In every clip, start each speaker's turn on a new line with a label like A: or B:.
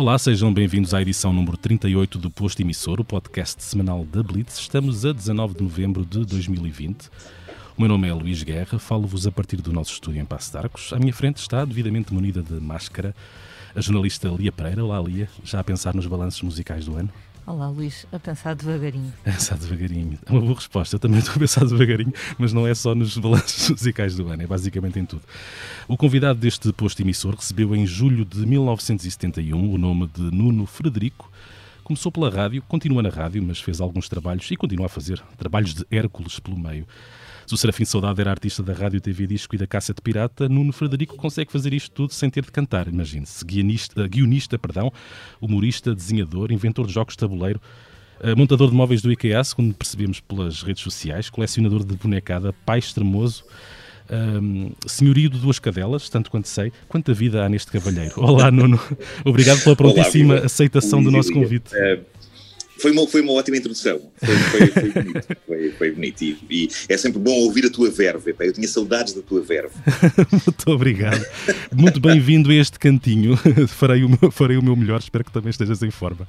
A: Olá, sejam bem-vindos à edição número 38 do Posto Emissor, o podcast semanal da Blitz. Estamos a 19 de novembro de 2020. O meu nome é Luís Guerra, falo-vos a partir do nosso estúdio em Passo de Arcos. À minha frente está, devidamente munida de máscara, a jornalista Lia Pereira. Olá, Lia. Já a pensar nos balanços musicais do ano?
B: Olá, Luís, a pensar devagarinho.
A: A pensar devagarinho. É uma boa resposta. Eu também estou a pensar devagarinho, mas não é só nos balanços musicais do ano, é basicamente em tudo. O convidado deste posto emissor recebeu em julho de 1971 o nome de Nuno Frederico. Começou pela rádio, continua na rádio, mas fez alguns trabalhos e continua a fazer trabalhos de Hércules pelo meio. Se o Serafim Saudade era artista da rádio, TV Disco e da Caça de Pirata, Nuno Frederico consegue fazer isto tudo sem ter de cantar, imagine-se. Guionista, guionista, perdão, humorista, desenhador, inventor de jogos de tabuleiro, eh, montador de móveis do IKEA, segundo percebemos pelas redes sociais, colecionador de bonecada, pai extremoso, um, senhorio de duas cadelas, tanto quanto sei. Quanta vida há neste cavalheiro. Olá, Nuno. Obrigado pela prontíssima Olá, aceitação do nosso convite. É,
C: foi uma, foi uma ótima introdução. Foi, foi, foi bonito. Foi, foi bonito. E, e, é sempre bom ouvir a tua verve. Eu tinha saudades da tua verve.
A: Muito obrigado. Muito bem-vindo a este cantinho. farei, o meu, farei o meu melhor. Espero que também estejas em forma.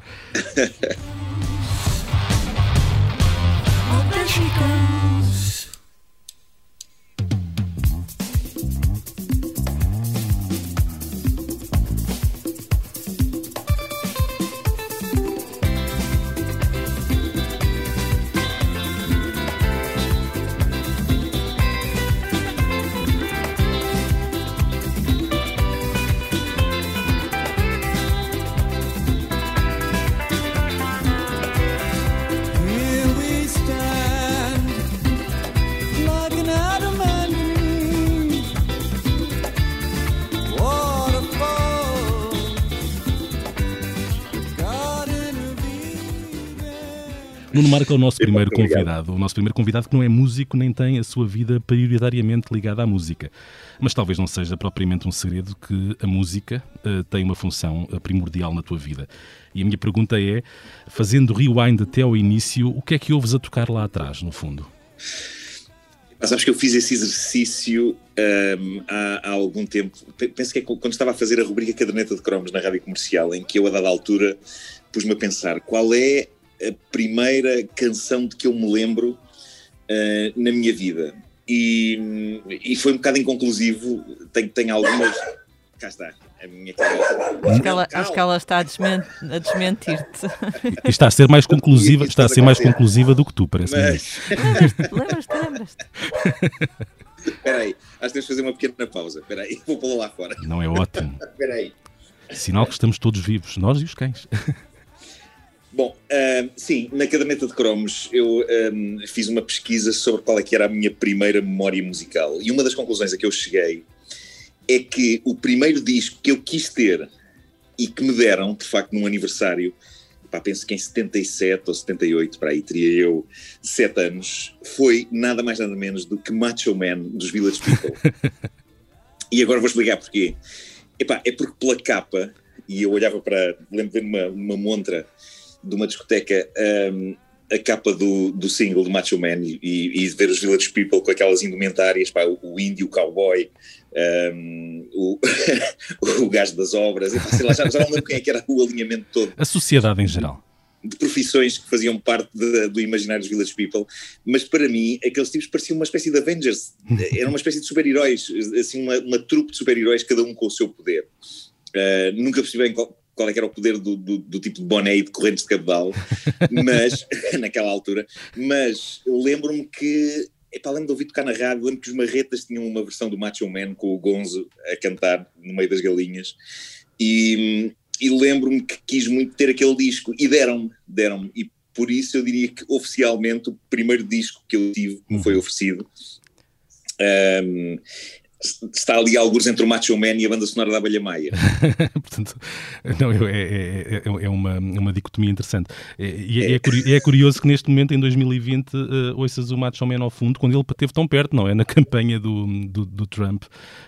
A: Nuno Marco é o nosso primeiro convidado. O nosso primeiro convidado que não é músico nem tem a sua vida prioritariamente ligada à música. Mas talvez não seja propriamente um segredo que a música uh, tem uma função uh, primordial na tua vida. E a minha pergunta é, fazendo rewind até ao início, o que é que ouves a tocar lá atrás, no fundo?
C: Mas acho que eu fiz esse exercício um, há, há, algum tempo. Penso que é quando estava a fazer a rubrica Caderneta de Cromos na rádio comercial, em que eu, a dada altura, pus-me a pensar qual é a primeira canção de que eu me lembro uh, na minha vida. E, e foi um bocado inconclusivo. Tenho, tenho algumas. Cá está. A minha cabeça.
B: Acho que ela, acho que ela está a, desment, a desmentir-te.
A: Está a ser mais conclusiva, está a ser mais conclusiva do que tu, parece. Mas...
B: Lembras-te, lembras-te.
C: Espera aí, acho que temos de fazer uma pequena pausa. Espera aí, vou pô-la lá fora.
A: Não é ótimo.
C: Espera aí.
A: Sinal que estamos todos vivos, nós e os cães.
C: Bom, uh, sim, na caderneta de cromos eu um, fiz uma pesquisa sobre qual é que era a minha primeira memória musical e uma das conclusões a que eu cheguei é que o primeiro disco que eu quis ter e que me deram, de facto, num aniversário, pá, penso que em 77 ou 78, para aí teria eu 7 anos, foi nada mais nada menos do que Macho Man dos Village People. e agora vou explicar porquê. Epá, é porque pela capa, e eu olhava para, lembro de ver uma, uma montra de uma discoteca um, a capa do, do single do Macho Man e, e, ver os Village People com aquelas indumentárias, pá, o, o índio, o cowboy, um, o, o gajo das obras, e, sei lá, já, já não lembro quem é que era o alinhamento todo.
A: A sociedade em geral
C: de profissões que faziam parte de, do imaginário dos Village People, mas para mim aqueles tipos pareciam uma espécie de Avengers, era uma espécie de super-heróis, assim uma, uma trupe de super-heróis, cada um com o seu poder. Uh, nunca percebi bem qual, qual é que era o poder do, do, do tipo de boné e de correntes de cabedal, mas, naquela altura, mas lembro-me que, epá, lembro de ouvir tocar na rádio, lembro que os Marretas tinham uma versão do Macho Man com o Gonzo a cantar no meio das galinhas, e, e lembro-me que quis muito ter aquele disco, e deram-me, deram-me, e por isso eu diria que oficialmente o primeiro disco que eu tive me foi uhum. oferecido um, está ali alguns entre o Macho Man e a banda sonora da Abelha Maia.
A: Portanto, não, é, é, é, é, uma, uma dicotomia interessante. E é, é, é, curioso que neste momento, em 2020, uh, ouças o Macho Man ao fundo, quando ele esteve tão perto, não é? Na campanha do, do, do Trump,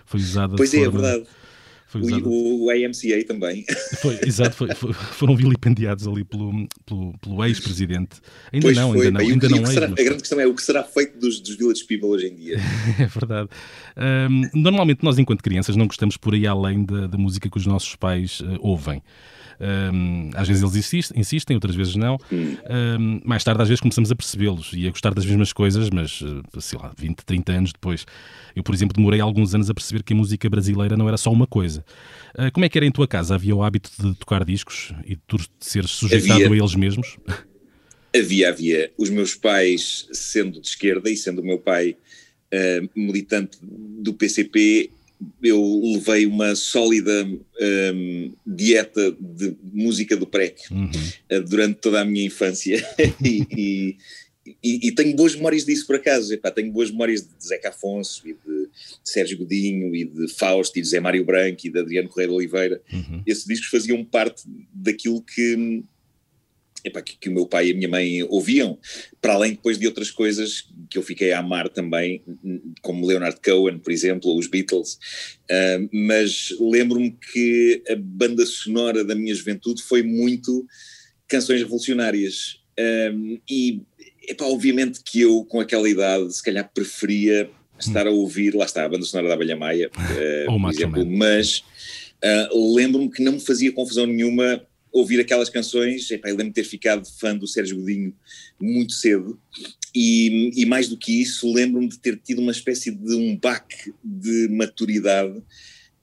A: foi usada.
C: Pois é, é verdade. O, o, AMCA também.
A: Foi, exato, foi, foi, foram vilipendiados ali pelo, pelo, pelo ex-presidente. Ainda
C: pois
A: não,
C: foi,
A: ainda não. Ainda não
C: será, a grande questão é o que será feito dos, dos Village People hoje em dia.
A: é verdade. Um, normalmente nós, enquanto crianças, não gostamos por aí além da, da música que os nossos pais uh, ouvem. Um, às vezes eles insistem, insistem, outras vezes não. Um, mais tarde, às vezes, começamos a percebê-los e a gostar das mesmas coisas, mas eh, sei lá, 20, 30 anos depois. Eu, por exemplo, demorei alguns anos a perceber que a música brasileira não era só uma coisa. Uh, como é que era em tua casa? Havia o hábito de tocar discos e de tu seres sujeitado havia. a eles mesmos?
C: Havia, havia. Os meus pais, sendo de esquerda e sendo o meu pai uh, militante do PCP, eu levei uma sólida um, dieta de música do PREC uhum. uh, durante toda a minha infância e, e, e, e, tenho boas memórias disso por acaso. Epá, tenho boas memórias de Zeca Afonso e de Sérgio Godinho e de Fausto e de Zé Mário Branco e de Adriano Correia de Oliveira. Uhum. Esses discos faziam parte daquilo que epá, que, que, o meu pai e a minha mãe ouviam, para além depois de outras coisas que eu fiquei a amar também, como Leonard Cohen, por exemplo, ou os Beatles, uh, mas lembro-me que a banda sonora da minha juventude foi muito canções revolucionárias, uh, e epá, obviamente que eu com aquela idade se calhar preferia estar a ouvir, lá está, a banda sonora da Abelha Maia, uh, por exemplo, mas lembro-me que não me fazia confusão nenhuma ouvir aquelas canções, epá, eu lembro de ter ficado fã do Sérgio Godinho muito cedo, e, e mais do que isso, lembro-me de ter tido uma espécie de um baque de maturidade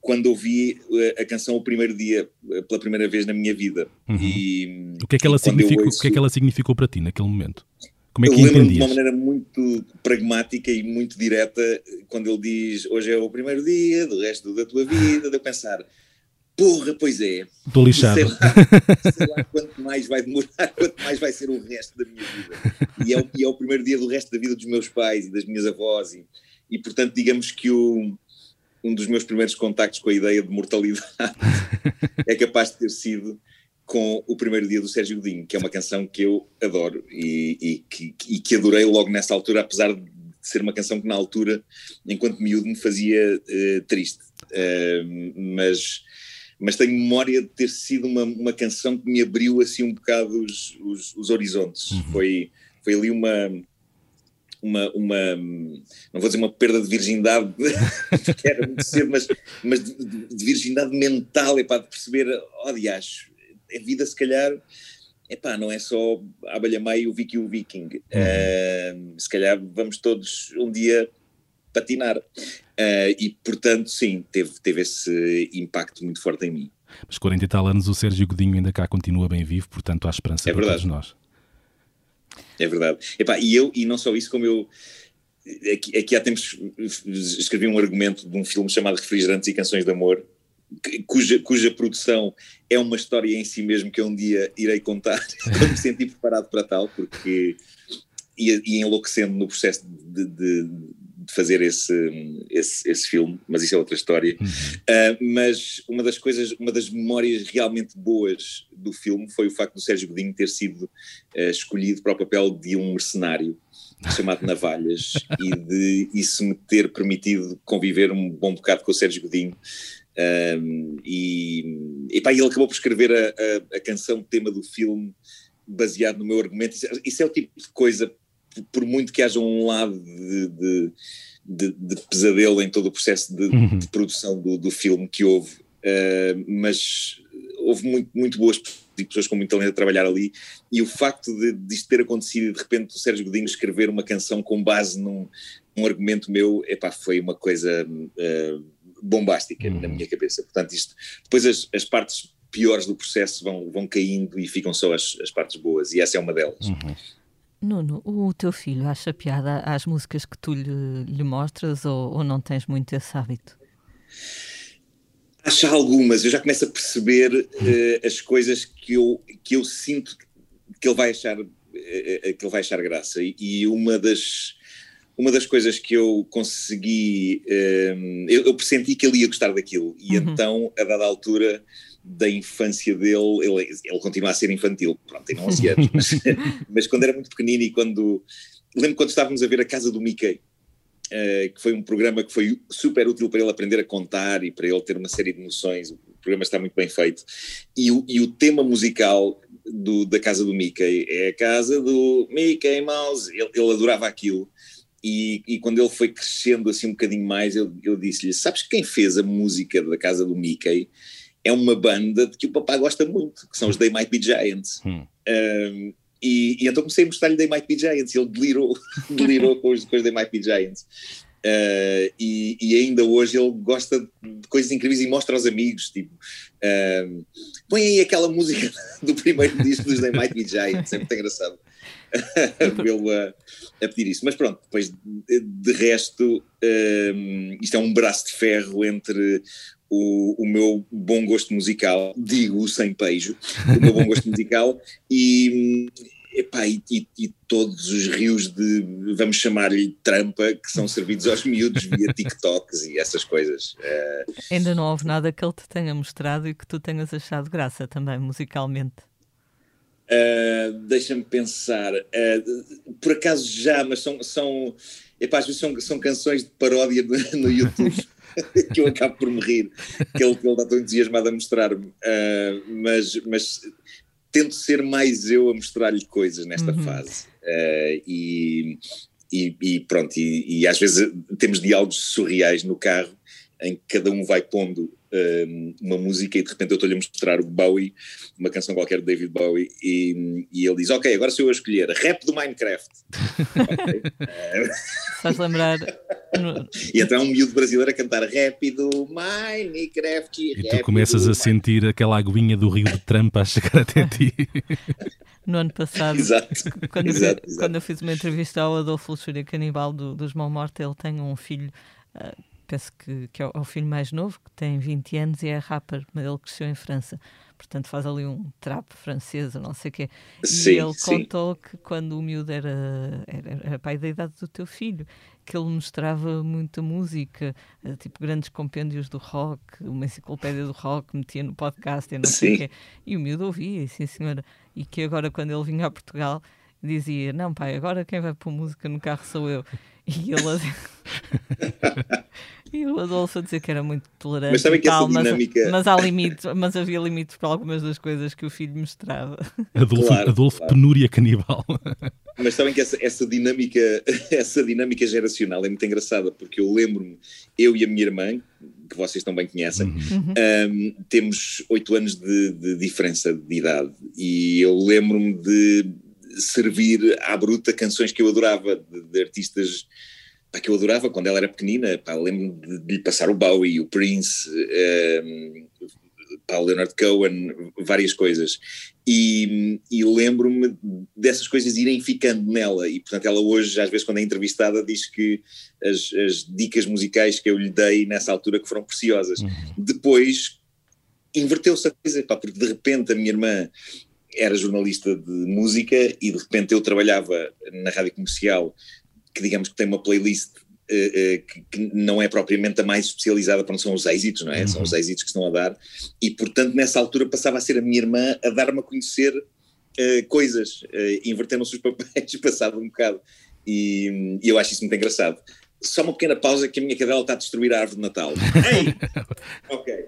C: quando ouvi eh, a canção o primeiro dia, eh, pela primeira vez na minha vida.
A: Uhum. E, o, que é que ela significou, ouço, o que é que ela significou para ti naquele momento?
C: Como é que eu lembro-me de uma maneira muito pragmática e muito direta, quando ele diz hoje é o primeiro dia do resto da tua vida, de eu pensar Porra, pois é.
A: Estou lixado. Sei lá,
C: sei lá quanto mais vai demorar, quanto mais vai ser o resto da minha vida. E é, o, e é o primeiro dia do resto da vida dos meus pais e das minhas avós. E, e portanto, digamos que o, um dos meus primeiros contactos com a ideia de mortalidade é capaz de ter sido com o primeiro dia do Sérgio Godinho, que é uma canção que eu adoro e, e, que, e que adorei logo nessa altura, apesar de ser uma canção que na altura, enquanto miúdo, me fazia uh, triste. Uh, mas mas tenho memória de ter sido uma, uma canção que me abriu assim um bocado os, os, os horizontes. Uhum. Foi, foi ali uma, uma, uma, não vou dizer uma perda de virgindade, que era muito cedo, mas, mas de, de virgindade mental, é para perceber, oh diacho, a vida se calhar, epá, não é só a abelha May, o Vicky e o Viking. Uhum. Uh, se calhar vamos todos um dia patinar. Uh, e, portanto, sim, teve, teve esse impacto muito forte em mim.
A: Mas 40 e tal anos o Sérgio Godinho ainda cá continua bem vivo, portanto há esperança é para todos nós.
C: É verdade. Epá, e eu, e não só isso, como eu aqui, aqui há tempos escrevi um argumento de um filme chamado Refrigerantes e Canções de Amor, cuja, cuja produção é uma história em si mesmo que eu um dia irei contar, quando me senti preparado para tal, porque ia, ia enlouquecendo no processo de, de, de fazer esse, esse, esse, filme, mas isso é outra história. Uhum. Uh, mas uma das coisas, uma das memórias realmente boas do filme foi o facto do Sérgio Godinho ter sido uh, escolhido para o papel de um mercenário chamado Navalhas e de isso me ter permitido conviver um bom bocado com o Sérgio Godinho. Um, e, e pá, ele acabou por escrever a, a, a canção tema do filme baseado no meu argumento. Isso, isso é o tipo de coisa por muito que haja um lado de, de, de, de pesadelo em todo o processo de, uhum. produção do, do, filme que houve, uh, mas houve muito, muito boas pessoas com muito talento a trabalhar ali, e o facto de, de isto ter acontecido e de repente o Sérgio Godinho escrever uma canção com base num, num argumento meu, epá, foi uma coisa uh, bombástica uhum. na minha cabeça. Portanto, isto, depois as, as partes piores do processo vão, vão caindo e ficam só as, as partes boas, e essa é uma delas.
B: Uhum. Nuno, o teu filho acha piada às músicas que tu lhe, lhe mostras ou, ou, não tens muito esse hábito?
C: Acha algumas, eu já começo a perceber uh, as coisas que eu, que eu sinto que ele vai achar, uh, que ele vai achar graça. E, e, uma das. Uma das coisas que eu consegui, uh, eu, eu pressenti que ele ia gostar daquilo, e uhum. então, a dada altura, da infância dele, ele, ele continua a ser infantil, pronto, tem 11 anos, mas, mas, quando era muito pequenino e quando. Lembro quando estávamos a ver a Casa do Mickey, uh, que foi um programa que foi super útil para ele aprender a contar e para ele ter uma série de noções. O programa está muito bem feito. E o, e o tema musical do, da Casa do Mickey é a Casa do Mickey Mouse. Ele, ele adorava aquilo. E, e, quando ele foi crescendo assim um bocadinho mais, eu, eu disse-lhe: Sabes quem fez a música da Casa do Mickey? É uma banda de que o papá gosta muito, que são os They Might Be Giants. Hum. Um, e, e, então comecei a mostrar-lhe They Might Be Giants e ele delirou, delirou com, os, com os They Might Be Giants. Uh, e, e, ainda hoje ele gosta de coisas incríveis e mostra aos amigos, tipo, uh, põe aí aquela música do primeiro disco dos They Might Be Giants, é muito engraçado vê-lo a, a, pedir isso. Mas pronto, depois de, de resto, isto é um braço de ferro entre o, o, meu bom gosto musical, digo sem peijo, o meu bom gosto musical e, epá, e, e, e, todos os rios de, vamos chamar-lhe trampa, que são servidos aos miúdos via TikToks e essas coisas. Uh,
B: Ainda não houve nada que ele te tenha mostrado e que tu tenhas achado graça também, musicalmente.
C: Uh, Deixa-me pensar. Uh, por acaso já, mas são, são, epá, às vezes são, são canções de paródia no, no YouTube. que eu acabo por me rir, que ele, que ele está tão entusiasmado a mostrar-me, uh, mas, mas tento ser mais eu a mostrar-lhe coisas nesta uhum. fase. Uh, e, e, e, pronto, e, e, às vezes temos diálogos surreais no carro em que cada um vai pondo uma música e de repente eu estou-lhe a mostrar o Bowie, uma canção qualquer de David Bowie, e, e ele diz: Ok, agora sou eu a escolher rap do Minecraft. okay.
B: Faz lembrar.
C: E até um miúdo brasileiro a cantar rap do Minecraft.
A: E, e tu começas a sentir aquela aguinha do rio de Trampa a chegar até ti.
B: no ano passado,
C: exato,
B: quando,
C: exato,
B: eu, exato. quando eu fiz uma entrevista ao Adolfo Luxúria Canibal do, dos Mão Morta, ele tem um filho uh, penso que, que é o filho mais novo, que tem 20 anos e é rapper, mas ele cresceu em França. Portanto, faz ali um trap francês, não sei o quê.
C: Sim,
B: e ele
C: sim.
B: contou que quando o miúdo era, era, era pai da idade do teu filho, que ele mostrava muita música, eh, tipo grandes compêndios do rock, uma enciclopédia do rock, metia no podcast e não sei o quê. E o miúdo ouvia, sim senhora. E que agora, quando ele vinha a Portugal, dizia: Não, pai, agora quem vai pôr música no carro sou eu. E ele. E o Adolfo a dizer que era muito tolerante.
C: Mas sabem que tal, essa dinâmica.
B: Mas, mas, há limite, mas havia limites para algumas das coisas que o filho mostrava.
A: Adolfo, claro, Adolfo claro. penúria canibal.
C: Mas sabem que essa, essa, dinâmica, essa dinâmica geracional é muito engraçada, porque eu lembro-me, eu e a minha irmã, que vocês também conhecem, uhum. um, temos oito anos de, de diferença de idade. E eu lembro-me de servir à bruta canções que eu adorava de, de artistas pá, que eu adorava quando ela era pequenina. Pá, lembro de, de lhe passar o Bowie, o Prince, um, pá, o Leonard Cohen, várias coisas. E, e lembro-me dessas coisas irem ficando nela. E, portanto, ela hoje, às vezes, quando é entrevistada, diz que as, as dicas musicais que eu lhe dei nessa altura que foram preciosas. Uhum. Depois inverteu-se a coisa, pá, porque de repente a minha irmã era jornalista de música e de repente eu trabalhava na rádio comercial que digamos que tem uma playlist uh, uh, que, que, não é propriamente a mais especializada para não são os êxitos, não é? Uhum. São os êxitos que estão a dar, e portanto nessa altura passava a ser a minha irmã a dar-me a conhecer uh, coisas, inverteram-se os papéis, passado um bocado, e, e, eu acho isso muito engraçado. Só uma pequena pausa que a minha cadela está a destruir a árvore de Natal. Ei! ok,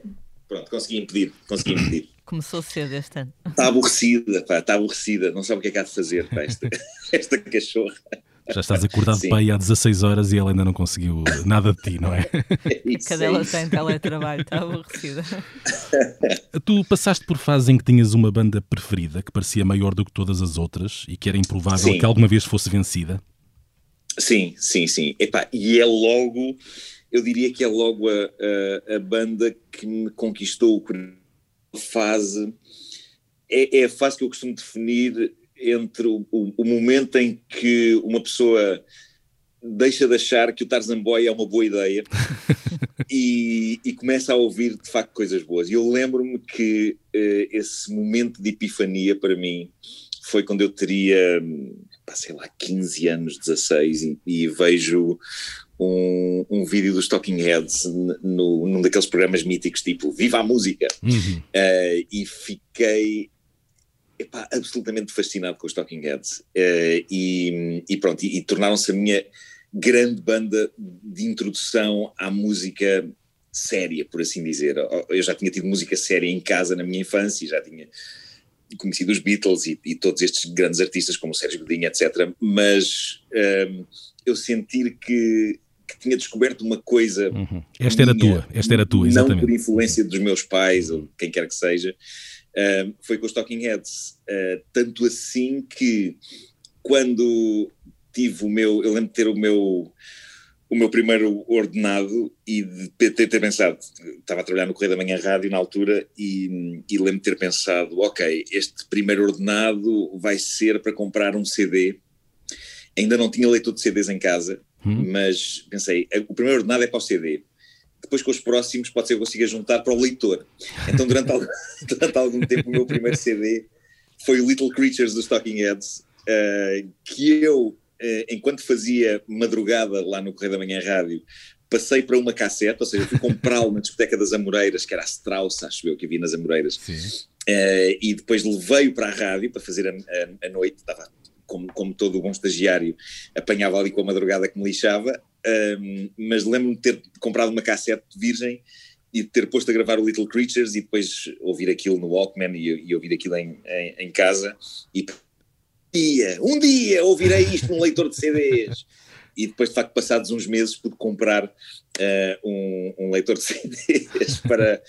C: pronto, consegui impedir, consegui impedir.
B: Começou cedo este ano.
C: Está aborrecida, pá, está aborrecida, não sabe o que é que há de fazer, pá, esta, esta cachorra.
A: Já estás acordado para aí há 16 horas e ela ainda não conseguiu nada de ti, não é?
B: é isso, Cadela é tem teletrabalho, está aborrecida.
A: Tu passaste por fases em que tinhas uma banda preferida que parecia maior do que todas as outras e que era improvável sim. que alguma vez fosse vencida?
C: Sim, sim, sim. Epá, e é logo, eu diria que é logo a, a, a banda que me conquistou a fase. É, é a fase que eu costumo definir entre o, o, o, momento em que uma pessoa deixa de achar que o Tarzan Boy é uma boa ideia e, e, começa a ouvir de facto coisas boas. E eu lembro-me que uh, esse momento de epifania para mim foi quando eu teria, sei lá, 15 anos, 16, e, e vejo um, um, vídeo dos Talking Heads no, num daqueles programas míticos tipo Viva a Música uhum. uh, e fiquei epá, absolutamente fascinado com os Talking Heads uh, e, e, pronto, e, e tornaram-se a minha grande banda de introdução à música séria, por assim dizer. Eu já tinha tido música séria em casa na minha infância, já tinha conhecido os Beatles e, e todos estes grandes artistas como o Sérgio Godinho, etc. Mas um, eu sentir que, que tinha descoberto uma coisa.
A: Uhum. Esta era tua, esta era tua, exatamente.
C: Não por influência dos meus pais ou quem quer que seja, uh, foi com os Talking Heads. Uh, tanto assim que quando tive o meu. Eu lembro de ter o meu o meu primeiro ordenado e de ter, ter, pensado, estava a trabalhar no Correio da Manhã Rádio na altura e, e lembro de ter pensado, ok, este primeiro ordenado vai ser para comprar um CD. Ainda não tinha leitor de CDs em casa, hum. mas pensei, o primeiro ordenado é para o CD. Depois com os próximos pode ser que eu consiga juntar para o leitor. Então durante, algum, durante algum tempo o meu primeiro CD foi o Little Creatures dos Talking Heads, uh, que eu eh, enquanto fazia madrugada lá no Correio da Manhã Rádio, passei para uma cassete, ou seja, fui comprá-lo na discoteca das Amoreiras, que era a Strauss, acho eu, que havia nas Amoreiras, uh, e depois levei-o para a rádio para fazer a, a, a noite, estava como, como, todo o bom estagiário, apanhava ali com a madrugada que me lixava, um, mas lembro-me de ter comprado uma cassete virgem e de ter posto a gravar o Little Creatures e depois ouvir aquilo no Walkman e, e ouvir aquilo em, em, em casa e dia, um dia ouvirei isto num leitor de CDs. E depois, de facto, passados uns meses, pude comprar uh, um, um, leitor de CDs para,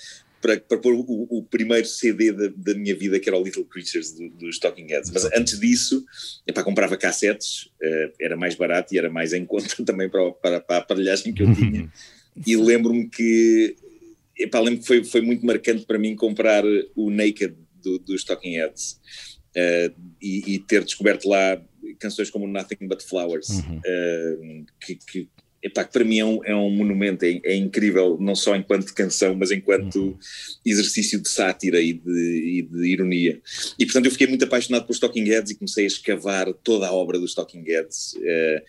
C: para, para pôr o, o primeiro CD da, da, minha vida, que era o Little Creatures dos do Talking Heads. Mas antes disso, epá, comprava cassetes, uh, era mais barato e era mais em conta também para, para, para a aparelhagem que eu tinha. e lembro-me que, epá, lembro que foi, foi muito marcante para mim comprar o Naked do, dos Talking Heads uh, e, e, ter descoberto lá canções como Nothing But Flowers, uhum. uh, que, que, epá, que para mim é um, é um monumento, é, é, incrível, não só enquanto canção, mas enquanto uhum. exercício de sátira e de, e de, ironia. E portanto eu fiquei muito apaixonado pelos Talking Heads e comecei a escavar toda a obra dos Talking Heads. Uh,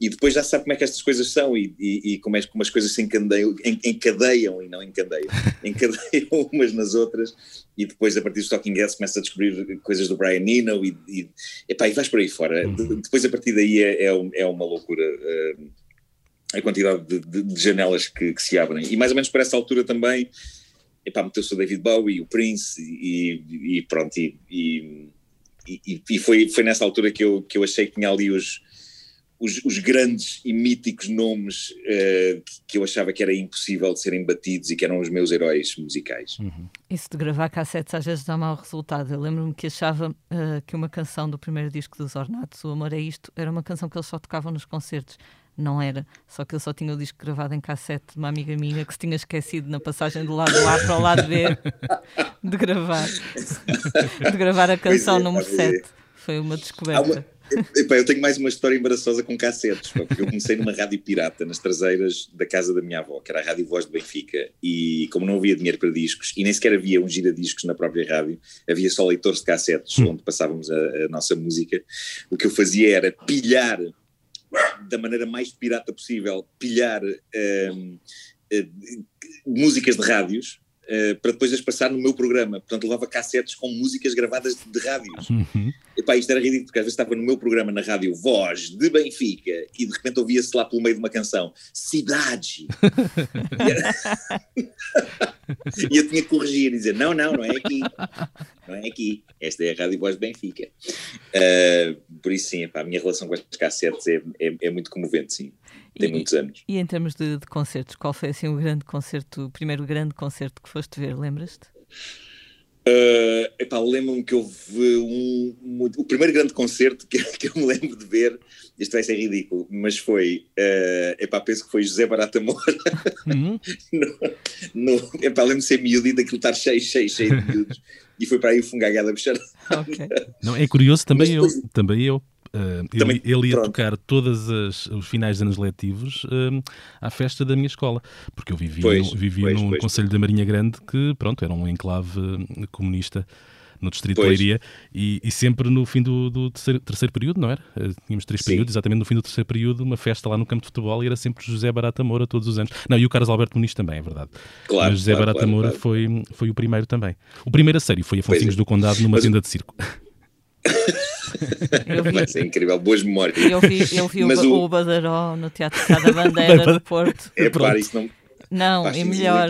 C: e depois já sabe como é que estas coisas são e, e, e como, é, como as coisas se encadeiam, encadeiam e não encadeiam, encadeiam umas nas outras e depois a partir dos Talking Heads começa a descobrir coisas do Brian Eno e, e, epá, e vais por aí fora. Uhum. depois a partir daí é, é, é uma loucura uh, a quantidade de, de, de janelas que, que, se abrem. E mais ou menos por essa altura também meteu-se o David Bowie, o Prince e, e pronto, e, e, foi, foi nessa altura que eu, que eu achei que tinha ali os os, os, grandes e míticos nomes uh, que eu achava que era impossível de serem batidos e que eram os meus heróis musicais.
B: Uhum. Isso de gravar cassetes às vezes dá mau resultado. Eu lembro-me que achava uh, que uma canção do primeiro disco dos Ornatos, O Amor é Isto, era uma canção que eles só tocavam nos concertos. Não era, só que eu só tinha o disco gravado em cassete de uma amiga minha que se tinha esquecido na passagem do lado A para o lado B de gravar, de gravar a canção é, número 7. Foi uma descoberta.
C: Epá, eu tenho mais uma história embaraçosa com cassetes, porque eu comecei numa rádio pirata nas traseiras da casa da minha avó, que era a Rádio Voz de Benfica, e como não havia dinheiro para discos, e nem sequer havia um giradiscos na própria rádio, havia só leitores de cassetes hum. onde passávamos a, a, nossa música, o que eu fazia era pilhar, da maneira mais pirata possível, pilhar um, uh, músicas de rádios, Uh, para depois as passar no meu programa. Portanto, levava cassetes com músicas gravadas de, de rádios. Uhum. Epá, isto era ridículo, porque às vezes estava no meu programa na rádio Voz de Benfica e de repente ouvia-se lá pelo meio de uma canção Cidade. e eu tinha que corrigir e dizer: não, não, não é aqui. Não é aqui. Esta é a Rádio Voz de Benfica. Uh, por isso, sim, epá, a minha relação com estes cassetes é, é, é muito comovente, sim tem e, muitos anos.
B: E em termos de, de, concertos, qual foi assim o grande concerto, o primeiro grande concerto que foste ver, lembras-te?
C: Uh, epá, lembro-me que houve um, um, o primeiro grande concerto que, que, eu me lembro de ver, isto vai ser ridículo, mas foi, uh, epá, penso que foi José Barata Moura. Uhum. no, no, epá, lembro-me de ser miúdo e daquilo estar cheio, cheio, cheio de miúdos. e foi para aí o fungagado a mexer.
A: Okay. Não, é curioso, também eu, também eu. Uh, ele, ele, ia pronto. tocar todos os finais de anos letivos uh, à festa da minha escola, porque eu vivia, pois, no, pois, num pois. Conselho da Marinha Grande que, pronto, era um enclave uh, comunista no Distrito pois. de Leiria e, e, sempre no fim do, do terceiro, terceiro, período, não era? Uh, tínhamos três Sim. períodos, exatamente no fim do terceiro período, uma festa lá no campo de futebol e era sempre José Barata Moura todos os anos. Não, e o Carlos Alberto Muniz também, é verdade. Claro, Mas José claro, Barata claro, Moura Foi, foi o primeiro também. O primeiro a sério foi Afonso é. do Condado numa Mas... tenda de circo.
C: Eu vi, Vai ser incrível, boas memórias.
B: Eu vi, eu vi o, o... o Badaró no Teatro da Bandeira do Porto.
C: É, para isso não.
B: Não, e melhor,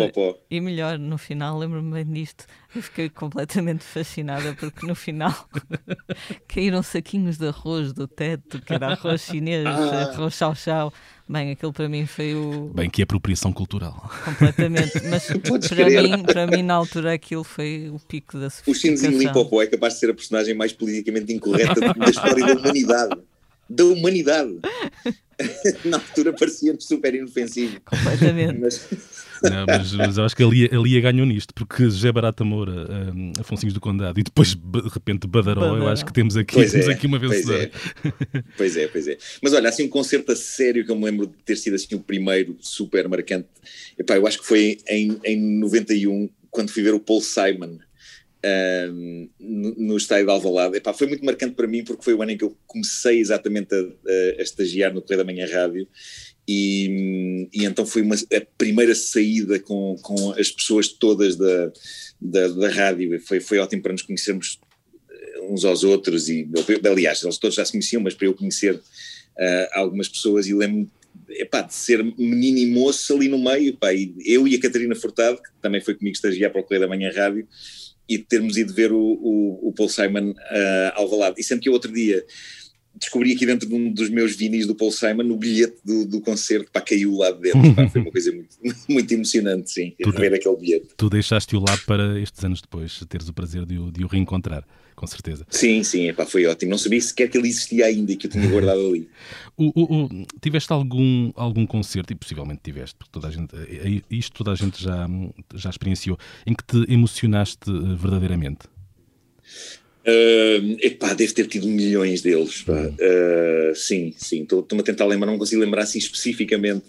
B: e melhor, no final, lembro-me bem disto. Eu fiquei completamente fascinada porque no final caíram saquinhos de arroz do teto, que era arroz chinês, ah. arroz chau-chau. Bem, aquele para mim foi o.
A: Bem, que é apropriação cultural.
B: Completamente. Mas para mim, para mim, na altura, aquilo foi o pico da sofisticação.
C: O Shinzinho Limpopo é capaz de ser a personagem mais politicamente incorreta da história da humanidade. Da humanidade. na altura parecia-nos super inofensivo.
B: Completamente.
C: Mas...
A: Não, mas, mas, eu acho que ali, ali ganhou nisto, porque José Barata Moura, um, Afonsinhos do Condado e depois de repente Badaró, Badaró. eu acho que temos aqui, temos é, aqui uma vencedora.
C: Pois é. pois é, pois é. Mas olha, assim um concerto a sério que eu me lembro de ter sido assim o primeiro super marcante, epá, eu acho que foi em, em 91, quando fui ver o Paul Simon. Um, no, no estádio de Alvalade, Epá, foi muito marcante para mim porque foi o ano em que eu comecei exatamente a, a, a estagiar no Correio da Manhã Rádio e, e, então foi uma, a primeira saída com, com as pessoas todas da, da, da rádio, foi, foi ótimo para nos conhecermos eh, uns aos outros. E, aliás, eles todos já se conheciam, mas para eu conhecer uh, algumas pessoas. E lembro-me epá, de ser menino e moço ali no meio, epá, e eu e a Catarina Furtado, que também foi comigo estagiar para o Correio da Manhã Rádio, e termos ido ver o, o, o Paul Simon uh, ao Valado. E sempre que eu outro dia descobri aqui dentro de um dos meus vinis do Paul Simon no bilhete do, do concerto, pá, caiu lá de dentro, pá, foi uma coisa muito, muito emocionante, sim, tu, ver aquele bilhete.
A: Tu deixaste-o lá para estes anos depois, teres o prazer de o, de o reencontrar, com certeza.
C: Sim, sim, pá, foi ótimo, não sabia sequer que ele existia ainda e que eu tinha guardado ali.
A: o, o, o, tiveste algum, algum concerto, e possivelmente tiveste, porque toda a gente, eh, eh, isto toda a gente já, já experienciou, em que te emocionaste eh, verdadeiramente?
C: Uh, epá, deve ter tido milhões deles. Uh, sim, sim, estou-me a tentar lembrar, não consigo lembrar assim especificamente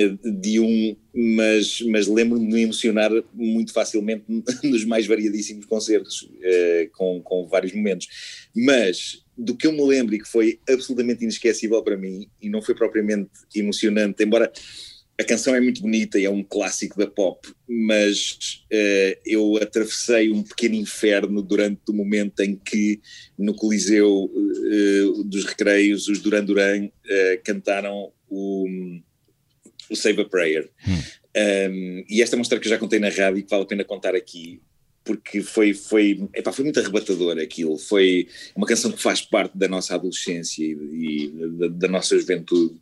C: uh, de um, mas, mas lembro-me de me emocionar muito facilmente nos mais variadíssimos concertos, uh, com, com vários momentos. Mas do que eu me lembro e que foi absolutamente inesquecível para mim, e não foi propriamente emocionante, embora a canção é muito bonita e é um clássico da pop, mas uh, eu atravessei um pequeno inferno durante o momento em que no Coliseu uh, dos Recreios os Duran Duran uh, cantaram o, o Save a Prayer. Hum. Um, e esta é uma história que eu já contei na rádio e que vale a pena contar aqui, porque foi, foi, epá, foi muito arrebatador aquilo. Foi uma canção que faz parte da nossa adolescência e, e da, da, nossa juventude.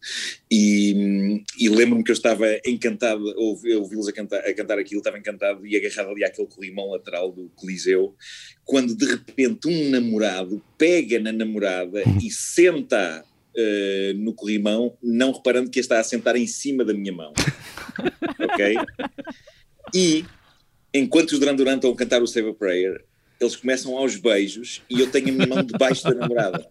C: E, e lembro-me que eu estava encantado a ouvi-los a cantar, a cantar aquilo, estava encantado e agarrado ali àquele colimão lateral do Coliseu, quando de repente um namorado pega na namorada e senta Uh, no corrimão, não reparando que está a sentar em cima da minha mão. ok? E enquanto os Duran Duran estão a cantar o Save a Prayer, eles começam aos beijos e eu tenho a minha mão debaixo da namorada.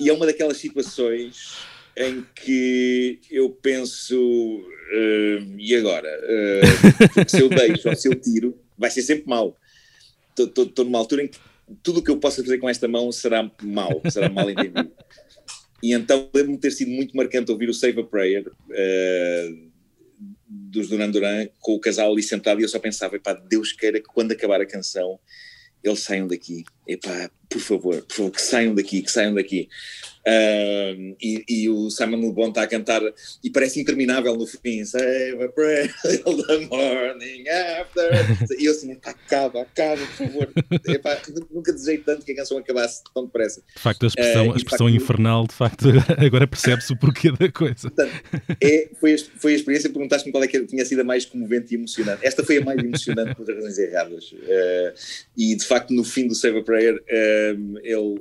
C: e é uma daquelas situações em que eu penso, uh, e agora? Uh, se eu deixo ou se eu tiro, vai ser sempre mau. Estou numa altura em que tudo o que eu possa fazer com esta mão será mau, será mal entendido. E então lembro-me ter sido muito marcante ouvir o Save a Prayer. Uh, dos Duran Duran com o casal ali sentado e eu só pensava, epá, Deus queira que quando acabar a canção eles saiam daqui, epá, por favor, por favor, que saiam daqui, que saiam daqui. Uh, e, e, o Simon Le Bon está a cantar e parece interminável no fim Save a prayer till the morning after. E eu assim, acaba, acaba, por favor. Epá, nunca desejei tanto que a canção acabasse tão depressa.
A: De facto a expressão, uh, a expressão facto, infernal de facto agora percebe-se o porquê da coisa.
C: Portanto, é, foi, a, foi a experiência, perguntaste-me qual é que tinha sido a mais comovente e emocionante. Esta foi a mais emocionante por razões erradas. Uh, e de facto no fim do Save a Prayer ele,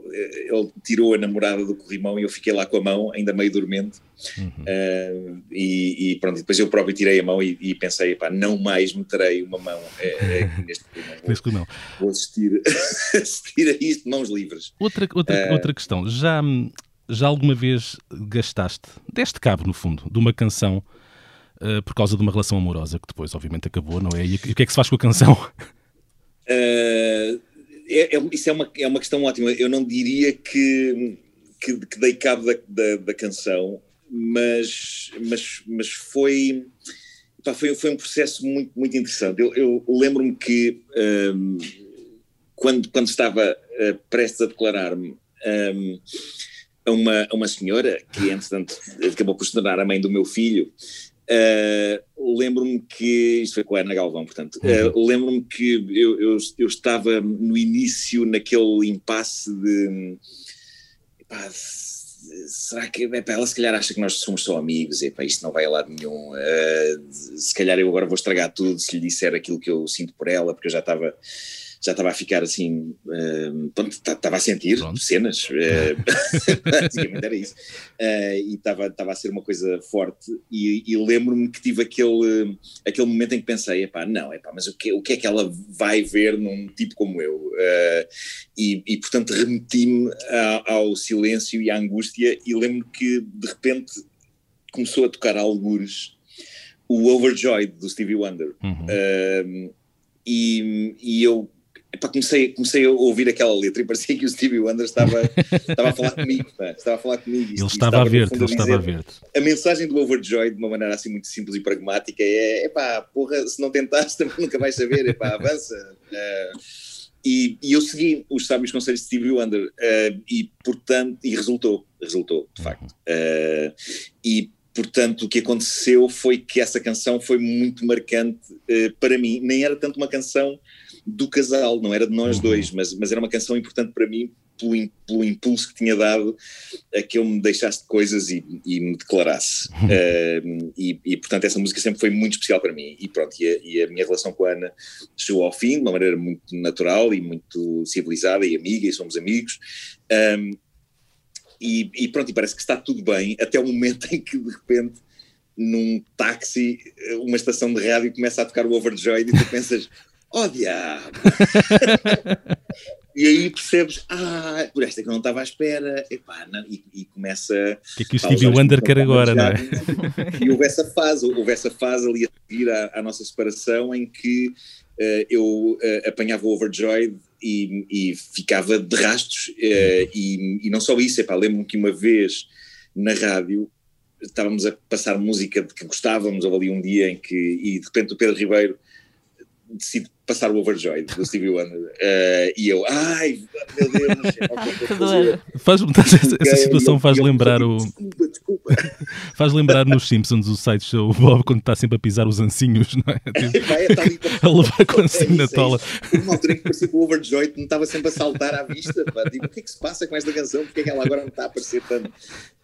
C: ele tirou a namorada do corrimão e eu fiquei lá com a mão, ainda meio dormente. Uhum. Uh, e, e, pronto, depois eu próprio tirei a mão e, e pensei, pá, não mais meterei uma mão é, é, neste corrimão. Vou, vou assistir, assistir a isto de mãos livres.
A: Outra, outra, uh, outra questão, já, já alguma vez gastaste, deste cabo no fundo, de uma canção uh, por causa de uma relação amorosa que depois obviamente acabou, não é? E, e o que é que se faz com a canção?
C: É, é, isso é uma, é uma questão ótima. Eu não diria que, que, que dei cabo da, da, da, canção, mas, mas, mas foi, pá, foi, foi um processo muito, muito interessante. Eu, eu lembro-me que um, quando, quando estava uh, prestes a declarar-me um, a, uma, a uma senhora, que entretanto acabou por se tornar a mãe do meu filho, Uh, lembro-me que, isto foi com a Ana Galvão, portanto, uh, lembro-me que eu, eu, eu, estava no início naquele impasse de, epá, será que epá, ela se calhar acha que nós somos só amigos, epá, isto não vai a lado nenhum, uh, se calhar eu agora vou estragar tudo se lhe disser aquilo que eu sinto por ela, porque eu já estava já estava a ficar assim, uh, estava a sentir Pronto. cenas, uh, basicamente era isso, uh, e estava, estava a ser uma coisa forte, e, e lembro-me que tive aquele, aquele momento em que pensei, epá, não, epá, mas o que, o que é que ela vai ver num tipo como eu? e, e, portanto remeti-me ao silêncio e à angústia, e lembro que de repente começou a tocar algures o Overjoyed do Stevie Wonder. Uhum. e, e eu Epá, comecei, comecei a ouvir aquela letra e parecia que o Stevie Wonder estava, estava a falar comigo, pá, estava a falar comigo.
A: Ele estava, a ver-te, ele estava a ver-te.
C: A mensagem do Overjoy, de uma maneira assim muito simples e pragmática, é: epá, porra, se não tentaste também nunca vais saber, epá, avança. Uh, e, e, eu segui os sábios conselhos de Stevie Wonder uh, e, portanto, e resultou, resultou, de facto. Uh, e, portanto, o que aconteceu foi que essa canção foi muito marcante para mim. Nem era tanto uma canção do casal, não era de nós uhum. dois, mas, mas era uma canção importante para mim pelo, pelo, impulso que tinha dado a que eu me deixasse de coisas e, e me declarasse. Uh, e, e, portanto, essa música sempre foi muito especial para mim. E pronto, e a, e a, minha relação com a Ana chegou ao fim de uma maneira muito natural e muito civilizada e amiga, e somos amigos. Um, e, e pronto, e parece que está tudo bem, até o momento em que de repente num táxi, uma estação de rádio começa a tocar o Overjoyed e tu pensas, oh diabo! e aí percebes, ah, por esta que eu não estava à espera, epá, não, e, e começa.
A: O que é que o Stevie Wonder quer agora, não é?
C: E houve essa fase, houve essa fase ali a seguir à, à nossa separação em que uh, eu uh, apanhava o Overjoyed e, e, ficava de rastos, uh, e, e, não só isso, epá, lembro-me que uma vez na rádio estávamos a passar música de que gostávamos, houve ali um dia em que, e de repente o Pedro Ribeiro decide passar o Overjoyed do Stevie Wonder. Uh, e eu, ai, meu Deus,
A: faz, essa, essa situação faz lembrar o. Desculpa, desculpa. Faz lembrar nos Simpsons o site show o Bob quando está sempre a pisar os ancinhos, não é? Tipo, é, é, tá ali, a levar com o ancinho na tola.
C: Uma altura em que parecia que o Overjoyed não estava sempre a saltar à vista. Pá. Digo, o que é que se passa com esta canção? Porque é que ela agora não está a aparecer tanto?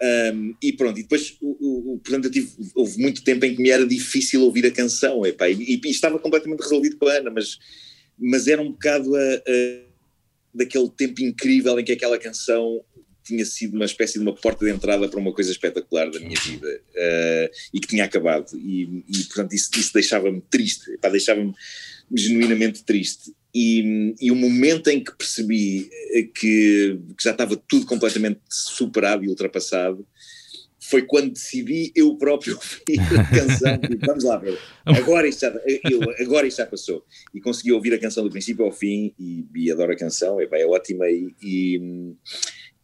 C: Um, e pronto, e depois, o, o, portanto, eu tive, houve muito tempo em que me era difícil ouvir a canção, epá, e, e, e estava completamente resolvido com a Ana, mas mas, mas era um bocado a, a, daquele tempo incrível em que aquela canção tinha sido uma espécie de uma porta de entrada para uma coisa espetacular da minha vida uh, e que tinha acabado e, e portanto isso, isso deixava-me triste, deixava-me genuinamente triste e, e o momento em que percebi que, que já estava tudo completamente superado e ultrapassado foi quando decidi eu próprio ouvir a canção. Vamos lá agora isto, já, eu, agora isto já passou. E consegui ouvir a canção do princípio ao fim e, e adoro a canção, é, é ótima e, e,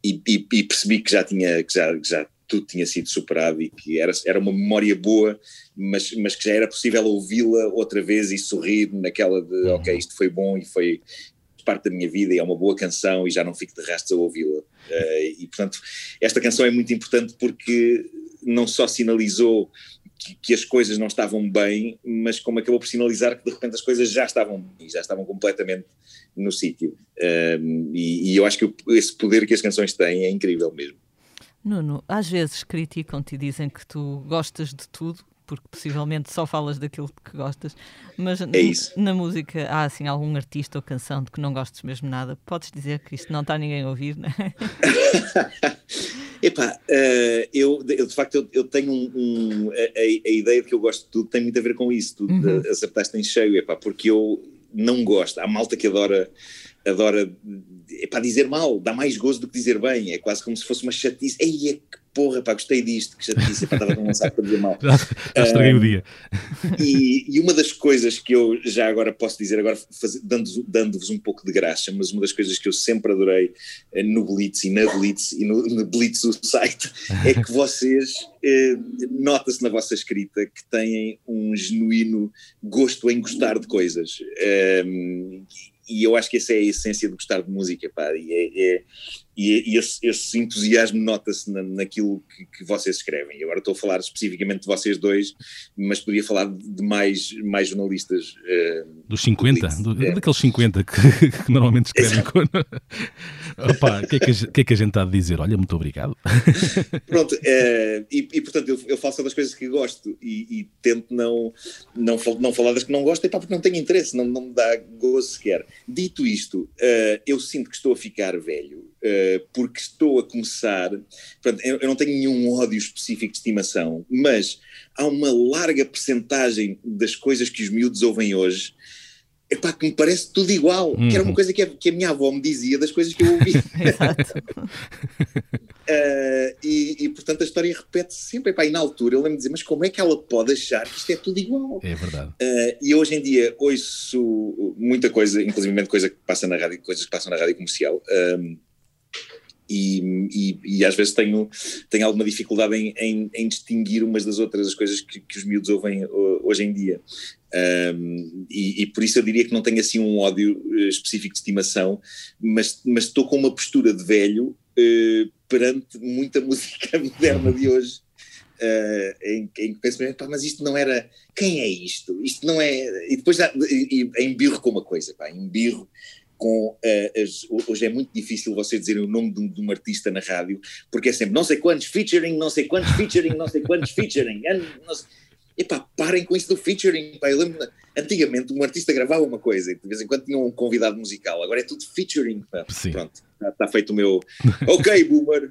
C: e, e, percebi que já tinha, que já, que já tudo tinha sido superado e que era, era uma memória boa, mas, mas que já era possível ouvi-la outra vez e sorrir naquela de uhum. ok, isto foi bom e foi, parte da minha vida e é uma boa canção e já não fico de restos a ouvi-la. Uh, e portanto, esta canção é muito importante porque não só sinalizou que, que, as coisas não estavam bem, mas como acabou por sinalizar que de repente as coisas já estavam bem, já estavam completamente no sítio. Uh, e, e, eu acho que esse poder que as canções têm é incrível mesmo.
B: Nuno, às vezes criticam-te e dizem que tu gostas de tudo, porque possivelmente só falas daquilo que gostas, mas
C: é
B: na música há assim algum artista ou canção de que não gostes mesmo nada? Podes dizer que isto não está ninguém a ouvir, não é?
C: Epá, uh, eu, eu, de facto eu, eu tenho um, um a, a, ideia de que eu gosto de tudo tem muito a ver com isso, tu uhum. acertaste em cheio, epá, porque eu não gosto, há malta que adora adora para dizer mal, dá mais gozo do que dizer bem, é quase como se fosse uma chatice, ei, é que porra, pá, gostei disto, que já te disse, pá, estava tão lançado para dizer mal.
A: Já, já estraguei uh, o dia.
C: E, e, uma das coisas que eu já agora posso dizer, agora dando-vos dando um pouco de graça, mas uma das coisas que eu sempre adorei uh, no Blitz e na Blitz e no, no Blitz o site, é que vocês, uh, nota-se na vossa escrita que têm um genuíno gosto em gostar de coisas. E eu acho que essa é a essência de gostar de música, pá, e é, é e, e esse, esse, entusiasmo nota-se na, naquilo que, que, vocês escrevem. E agora estou a falar especificamente de vocês dois, mas podia falar de mais, mais jornalistas. Uh,
A: Dos 50? Do, é. Daqueles 50 que, que normalmente escrevem. Com... Opa, o que, é que, que é que a gente está a dizer? Olha, muito obrigado.
C: Pronto, eh, e, e, portanto eu, eu falo só das coisas que gosto e, e tento não, não, não falar das que não gosto, epá, porque não tenho interesse, não, não me dá gozo sequer. Dito isto, eh, eu sinto que estou a ficar velho, eh, porque estou a começar. Eu, eu não tenho nenhum ódio específico de estimação, mas há uma larga percentagem das coisas que os miúdos ouvem hoje. Epá, que me parece tudo igual, que era uma
A: Uhum.
C: coisa que a, que a minha avó me dizia das coisas que eu ouvia.
B: Exato.
C: Uh, e, e, portanto a história repete-se sempre. Epá, e na altura eu lembro de dizer, mas como é que ela pode achar que isto é tudo igual?
A: É verdade.
C: Uh, e hoje em dia ouço muita coisa, inclusive coisa que passa na rádio, coisas que passam na rádio comercial. um, e, e, e às vezes tenho, tenho alguma dificuldade em, em, em distinguir umas das outras as coisas que, que os miúdos ouvem hoje em dia. Um, e, e por isso eu diria que não tenho assim um ódio uh, específico de estimação, mas, mas estou com uma postura de velho uh, perante muita música moderna de hoje. Uh, em, em que penso, pá, mas isto não era. Quem é isto? Isto não é. E depois dá, e, e, embirro com uma coisa, pá, embirro com. Uh, as, hoje é muito difícil você dizer o nome de um, de um, artista na rádio, porque é sempre não sei quantos featuring, não sei quantos featuring, não sei quantos featuring. Sei, epá, parem com isso do featuring. Pá. Eu lembro, antigamente um artista gravava uma coisa e de vez em quando tinha um convidado musical, agora é tudo featuring. Pá.
A: Sim.
C: Pronto, está, está feito o meu ok, boomer.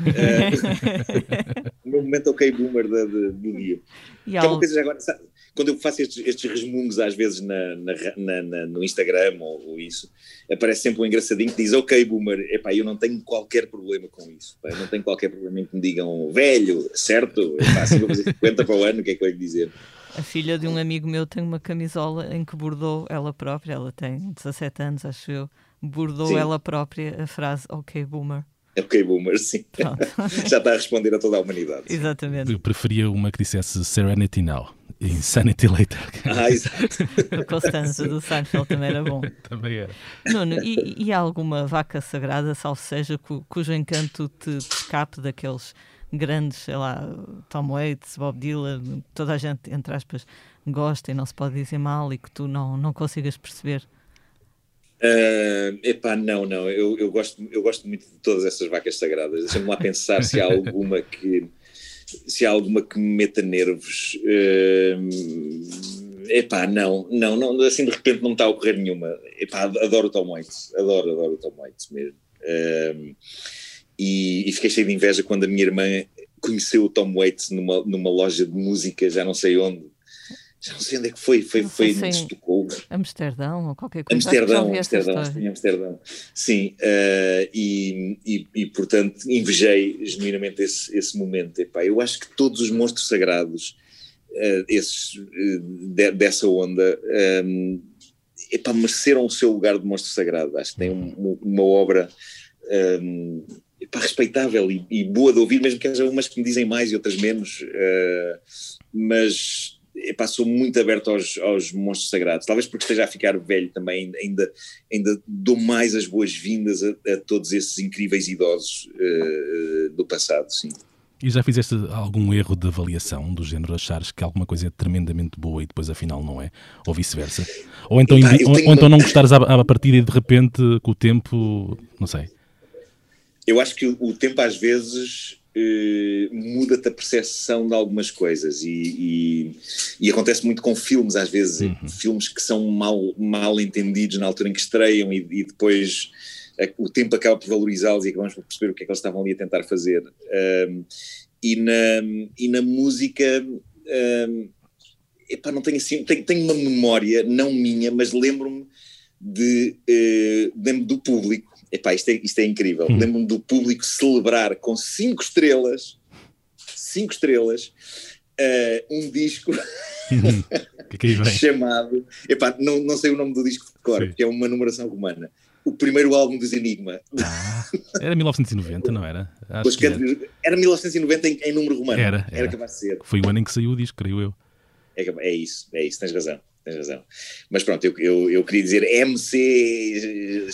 C: Uh, o meu momento ok, boomer do dia.
B: E
C: que é uma coisa já agora, sabe, quando eu faço estes, estes resmungos às vezes na, na, na, no Instagram ou, ou, isso, aparece sempre um engraçadinho que diz ok, boomer. Epá, eu não tenho qualquer problema com isso. Pá, eu não tenho qualquer problema em que me digam velho, certo? Epá, assim vou fazer 50 para o ano, o que é que eu ia dizer?
B: A filha de um amigo meu tem uma camisola em que bordou ela própria, ela tem 17 anos, acho eu, bordou sim. ela própria a frase Ok, boomer.
C: Ok, boomer, sim. Já está a responder a toda a humanidade.
B: Exatamente.
A: Eu preferia uma que dissesse Serenity Now. Insanity Later.
C: Ah, exato.
B: o Constanza do Seinfeld também era bom.
A: também era.
B: Nuno, e, e há alguma vaca sagrada, salvo seja, cu, cujo encanto te, te escape daqueles grandes, sei lá, Tom Waits, Bob Dylan, toda a gente, entre aspas, gosta e não se pode dizer mal e que tu não, não consigas perceber?
C: Uh, epá, não, não, eu, eu, gosto, eu gosto muito de todas essas vacas sagradas. Deixa-me lá pensar se há alguma que se há alguma que me meta nervos. Uh, epá, não, não, não, assim de repente não está a ocorrer nenhuma. Epá, adoro o Tom Waits, adoro, adoro o Tom Waits mesmo. Uh, e, e, fiquei cheio de inveja quando a minha irmã conheceu o Tom Waits numa, numa loja de música, já não sei onde. Já não sei onde é que foi, foi, foi em Estocolmo.
B: Amsterdão ou qualquer coisa.
C: Amsterdão, Amsterdão, que em Amsterdão. Sim, uh, e, e, e, portanto invejei genuinamente esse, esse momento. Epá, eu acho que todos os monstros sagrados, uh, esses, uh, de, dessa onda, um, epá, mereceram o seu lugar de monstro sagrado. Acho que tem um, uma obra. Um, epá, respeitável e, e, boa de ouvir, mesmo que haja umas que me dizem mais e outras menos, mas epá, sou muito aberto aos, aos monstros sagrados, talvez porque esteja a ficar velho também, ainda, ainda dou mais as boas-vindas a, a, todos esses incríveis idosos uh, do passado, sim.
A: E já fizeste algum erro de avaliação do género, achares que alguma coisa é tremendamente boa e depois afinal não é? Ou vice-versa? Ou então,
C: Epá,
A: ou, ou então não gostares à, à partida e de repente, com o tempo, não sei.
C: Eu acho que o tempo às vezes Uh, muda-te a percepção de algumas coisas e, e, e, acontece muito com filmes às vezes, uhum. filmes que são mal, mal entendidos na altura em que estreiam e, e depois uh, o tempo acaba por valorizá-los e acabamos por perceber o que é que eles estavam ali a tentar fazer uh, e, na, e na música epá, não tenho assim, tenho, tenho, uma memória, não minha, mas lembro-me de lembro do público Epá, isto é, isto é incrível. Hum. Lembro-me do público celebrar com cinco estrelas, cinco estrelas, uh, um disco
A: que que
C: chamado. Epá, não, não sei o nome do disco de cor, porque é uma numeração romana. O primeiro álbum dos Enigma.
A: Ah, era 1990, não era?
C: Acho que era. era 1990 em, em número romano.
A: Era,
C: era. era capaz de ser.
A: Foi o ano em que saiu o disco, creio eu.
C: É, é isso, é isso, tens razão tens razão. Mas pronto, eu, eu, eu queria dizer MCXX.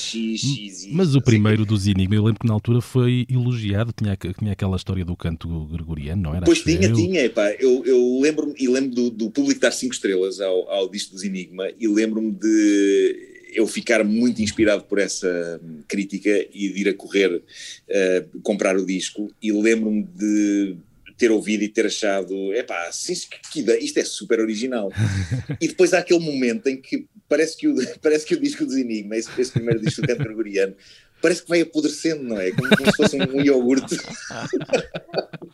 A: Mas o primeiro dos Enigma, eu lembro que na altura foi elogiado, tinha, tinha aquela história do canto gregoriano, não era?
C: Pois tinha, eu. tinha, eu, eu lembro-me e lembro do, do público dar 5 estrelas ao, ao disco dos Enigma e lembro-me de. eu ficar muito inspirado por essa crítica e de ir a correr uh, comprar o disco e lembro-me de ter ouvido e ter achado, epá, isto é super original. e depois há aquele momento em que parece que o, parece que o disco dos Enigma, esse, esse primeiro disco do canto gregoriano, parece que vai apodrecendo, não é? Como, como se fosse um, um iogurte.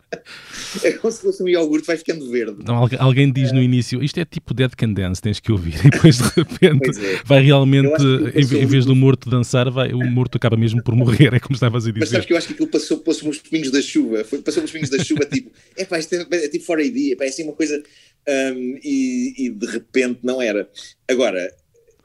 C: é como se fosse um iogurte, vai ficando verde.
A: Não, alguém diz no início, isto é tipo Dead Can Dance, tens que ouvir, e depois de repente é. vai realmente, em, em, vez do morto dançar, vai, o morto acaba mesmo por morrer, é como estavas a dizer.
C: Mas sabes que eu acho que aquilo passou, passou uns pingos da chuva, foi, passou uns pingos da chuva, tipo, é pá, isto é, é tipo 4AD, é, pá, é assim uma coisa, um, e, e de repente não era. Agora,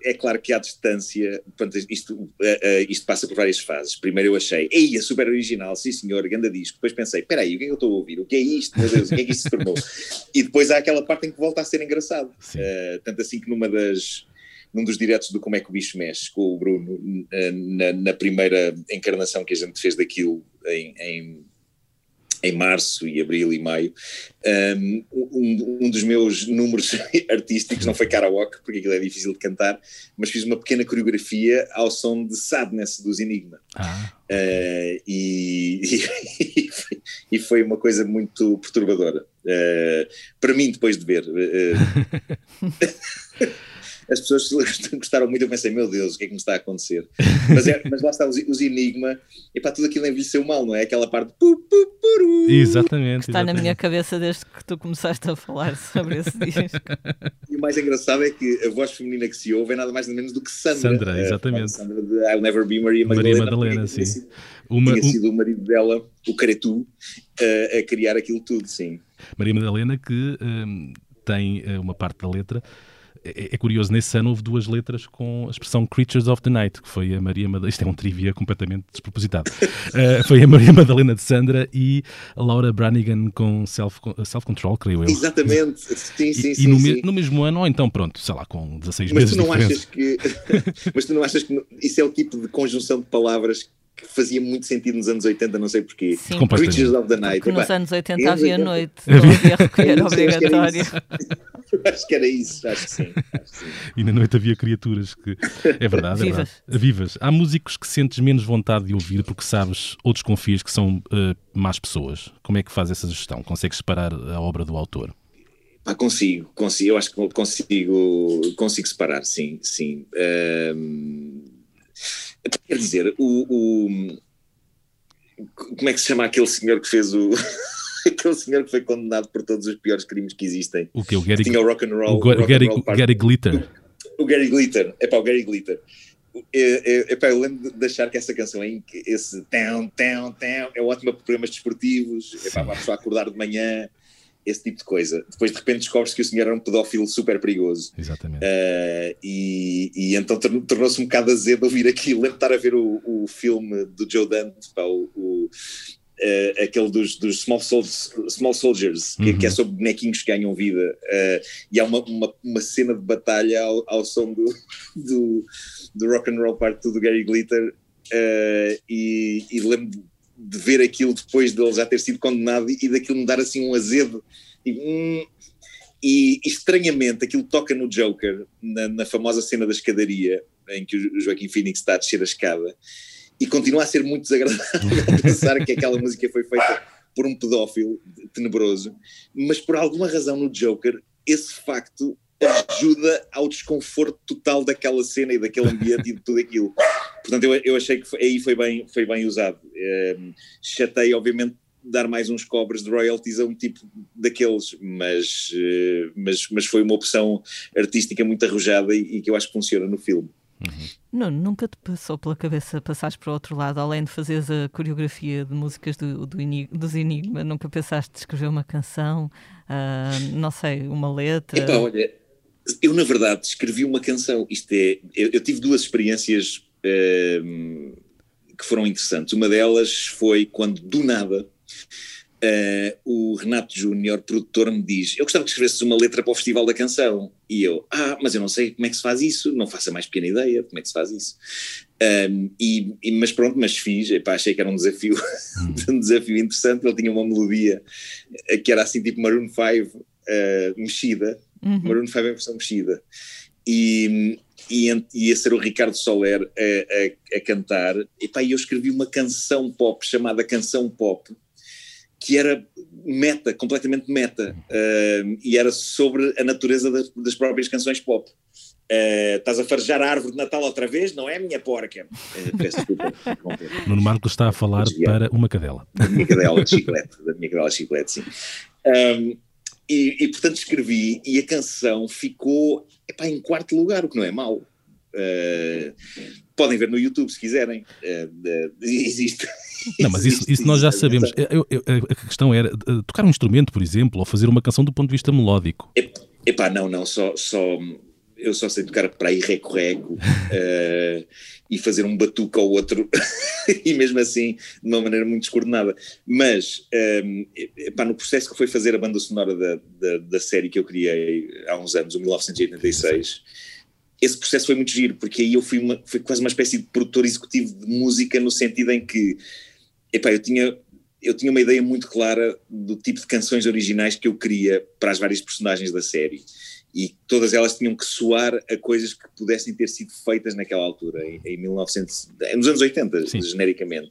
C: é claro que à distância, portanto, isto, uh, uh, isto passa por várias fases. Primeiro eu achei, ei, é super original, sim senhor, grande disco. Depois pensei, espera aí, o que é que eu estou a ouvir? O que é isto? Meu Deus, o que é que isto se tornou? e depois há aquela parte em que volta a ser engraçado. Uh, tanto assim que numa das, num dos diretos do Como é que o Bicho Mexe, com o Bruno, na, na primeira encarnação que a gente fez daquilo em, em em março e abril e maio, um, um, dos meus números artísticos não foi karaoke, porque aquilo é difícil de cantar, mas fiz uma pequena coreografia ao som de Sadness dos Enigma. Ah. Uh, e, e, e, foi uma coisa muito perturbadora. Uh, para mim, depois de ver. Uh, as pessoas gostaram muito, eu pensei, meu Deus, o que é que me está a acontecer? Mas, é, mas lá está, os, os Enigma, e para tudo aquilo envelheceu mal, não é? Aquela parte. Pu, pu, puru,
A: exatamente.
B: Que está
A: exatamente.
B: na minha cabeça desde que tu começaste a falar sobre esse disco.
C: E o mais engraçado é que a voz feminina que se ouve é nada mais nem menos do que Sandra.
A: Sandra, exatamente.
C: Sandra de I'll Never Be Maria Madalena. Maria Madalena, sim. Tinha sido, Uma, tinha sido um... o marido dela, o Caretu, a, a criar aquilo tudo, sim.
A: Maria Madalena que um, tem eh, uma parte da letra é, é, curioso, nesse ano houve duas letras com a expressão Creatures of the Night, que foi a Maria Madalena, isto é um trivia completamente despropositado, uh, foi a Maria Madalena de Sandra e a Laura Branigan com Self-Control, self creio eu.
C: Exatamente, sim, sim,
A: e,
C: sim.
A: E no,
C: sim.
A: Me, no, mesmo ano, ou então pronto, sei lá, com 16
C: mas
A: meses
C: tu não achas que Mas tu não achas que isso é o tipo de conjunção de palavras que fazia muito sentido nos anos 80, não sei porquê.
B: Sim.
C: Creatures of the Night.
B: Porque nos anos 80 havia noite, havia recolher obrigatório.
C: acho que era isso, acho que sim. Acho que sim.
A: E na noite havia criaturas que. É verdade, é
B: Vivas.
A: verdade. Vivas. Há músicos que sentes menos vontade de ouvir porque sabes ou desconfias que são uh, más pessoas. Como é que faz essa gestão? Consegues separar a obra do autor?
C: Ah, consigo, consigo, eu acho que consigo, consigo separar, sim, sim. Um, quer dizer, o, o, como é que se chama aquele senhor que fez o aquele senhor que foi condenado por todos os piores crimes que existem.
A: O que? O Gary,
C: Tinha o rock and roll.
A: O, rock Gary, roll Gary Glitter.
C: O Gary Glitter. É para o Gary Glitter. É, é, é, eu lembro de achar que essa canção aí, esse tão, tão, tão, é ótima para programas desportivos, é para a pessoa acordar de manhã, esse tipo de coisa. Depois de repente descobre-se que o senhor era um pedófilo super perigoso.
A: Exatamente.
C: Uh, e, e, então tornou-se um bocado azedo ouvir aquilo. Lembro de estar a ver o, o filme do Joe Dante, pá, o, o Uh, aquele dos, dos small, small Soldiers, que, uhum. que, é sobre bonequinhos que ganham vida. Uh, e há uma, uma, uma, cena de batalha ao, ao som do, do, do, rock and roll part do Gary Glitter. Uh, e, e lembro de ver aquilo depois dele já ter sido condenado e, e daquilo me dar assim um azedo. E, hum, e estranhamente aquilo toca no Joker, na, na famosa cena da escadaria, em que o Joaquim Phoenix está a descer a escada e continua a ser muito desagradável pensar que aquela música foi feita por um pedófilo tenebroso, mas por alguma razão no Joker esse facto ajuda ao desconforto total daquela cena e daquele ambiente e de tudo aquilo. Portanto, eu, eu achei que foi, aí foi bem, foi bem usado. Um, ehm, chatei, obviamente, dar mais uns cobres de royalties a um tipo daqueles, mas, uh, mas, mas foi uma opção artística muito arrojada e, e que eu acho que funciona no filme.
B: Uhum. Não, nunca te passou pela cabeça passares para o outro lado, além de fazeres a coreografia de músicas do, do Enigma, dos Enigma, nunca pensaste de escrever uma canção, uh, não sei, uma letra?
C: Epá, olha, eu na verdade escrevi uma canção, isto é, eu, eu tive duas experiências uh, que foram interessantes, uma delas foi quando do nada Uh, o Renato Júnior, produtor, me diz: Eu gostava que escrevesses uma letra para o Festival da Canção. E eu, ah, mas eu não sei como é que se faz isso, não faço a mais pequena ideia de como é que se faz isso. Um, e, e, mas pronto, mas fiz, epá, achei que era um desafio, uhum. um desafio interessante. Ele tinha uma melodia eh, que era assim, tipo Maroon 5 uh, eh, mexida, uhum. Maroon 5 em versão mexida. E, e ia ser o Ricardo Soler a, a, a cantar. E pá, eu escrevi uma canção pop chamada Canção Pop, que era meta, completamente meta, uh, e era sobre a natureza das, das próprias canções pop. Uh, estás a farejar a árvore de Natal outra vez? Não é, minha porca? Uh, peço desculpa.
A: Nuno Marco está a falar para uma cadela.
C: Da minha cadela de chiclete, da minha cadela de chiclete, sim. Um, e, e, portanto escrevi e a canção ficou epá, em quarto lugar, o que não é mau. Uh, podem ver no YouTube se quiserem. Uh, existe.
A: Não, mas isso, isso nós já sabemos. Eu, eu, a questão era tocar um instrumento, por exemplo, ou fazer uma canção do ponto de vista melódico.
C: Epá, não, não, só, só eu só sei tocar para aí reco-reco uh, e fazer um batuque ao outro, e mesmo assim de uma maneira muito descoordenada. Mas, um, epá, no processo que foi fazer a banda sonora da, da, da, série que eu criei há uns anos, o 1986, esse processo foi muito giro, porque aí eu fui, uma, fui quase uma espécie de produtor executivo de música, no sentido em que epá, eu tinha eu tinha uma ideia muito clara do tipo de canções originais que eu queria para as várias personagens da série e todas elas tinham que soar a coisas que pudessem ter sido feitas naquela altura, em, em 1900, nos anos 80, Sim. genericamente.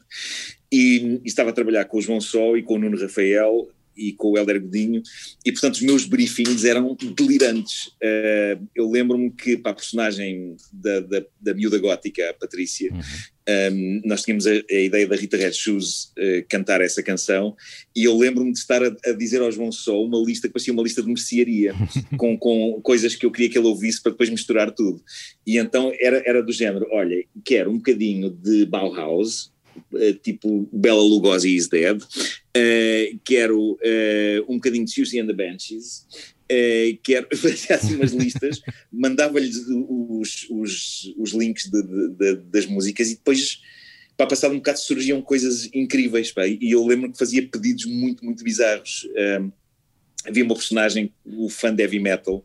C: E, e, estava a trabalhar com o João Sol e com o Nuno Rafael e com o Helder Godinho, e portanto os meus briefings eram delirantes. Uh, eu lembro-me que para a personagem da, da, da miúda gótica, a Patrícia, uhum. um, ehm, nós tínhamos a, a, ideia da Rita Red Shoes uh, cantar essa canção, e eu lembro-me de estar a, a, dizer ao João Só uma lista que parecia uma lista de mercearia, com, com coisas que eu queria que ele ouvisse para depois misturar tudo. E então era, era do género: olha, quero um bocadinho de Bauhaus tipo Bela Lugosi is Dead, uh, quero uh, um bocadinho de Susie and the Benches, uh, quero fazer assim umas listas, mandava-lhes os, os, os links de, de, de, das músicas e depois para passar um bocado surgiam coisas incríveis, pá, e eu lembro que fazia pedidos muito, muito bizarros havia uma personagem, o fã de heavy metal,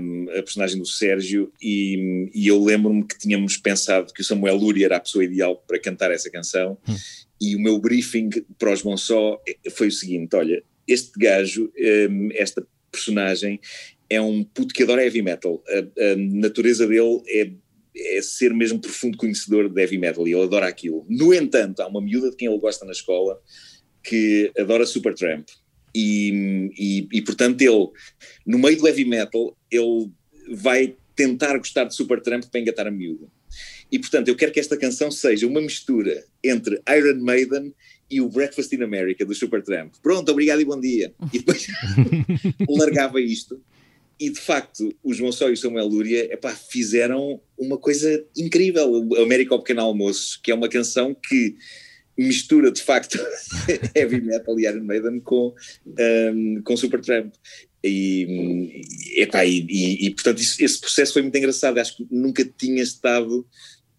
C: um, a personagem do Sérgio, e, e eu lembro-me que tínhamos pensado que o Samuel Luria era a pessoa ideal para cantar essa canção, hum. e o meu briefing para os Bonsó foi o seguinte: olha, este gajo, um, esta personagem, é um puto que adora heavy metal. A, a natureza dele é é ser mesmo profundo conhecedor de heavy metal e ele adora aquilo. No entanto, há uma miúda de quem ele gosta na escola que adora Supertramp e, e, e, portanto ele, no meio do heavy metal, ele vai tentar gostar de Supertramp para engatar a miúda. E portanto eu quero que esta canção seja uma mistura entre Iron Maiden e o Breakfast in America do Supertramp. Pronto, obrigado e bom dia. E depois largava isto. E de facto, o João Só e o Samuel Lúria epá, fizeram uma coisa incrível. O América ao Pequeno Almoço, que é uma canção que mistura de facto heavy metal e Iron Maiden com, um, com Supertramp. E, epá, e, e, e portanto isso, esse processo foi muito engraçado. Acho que nunca tinha estado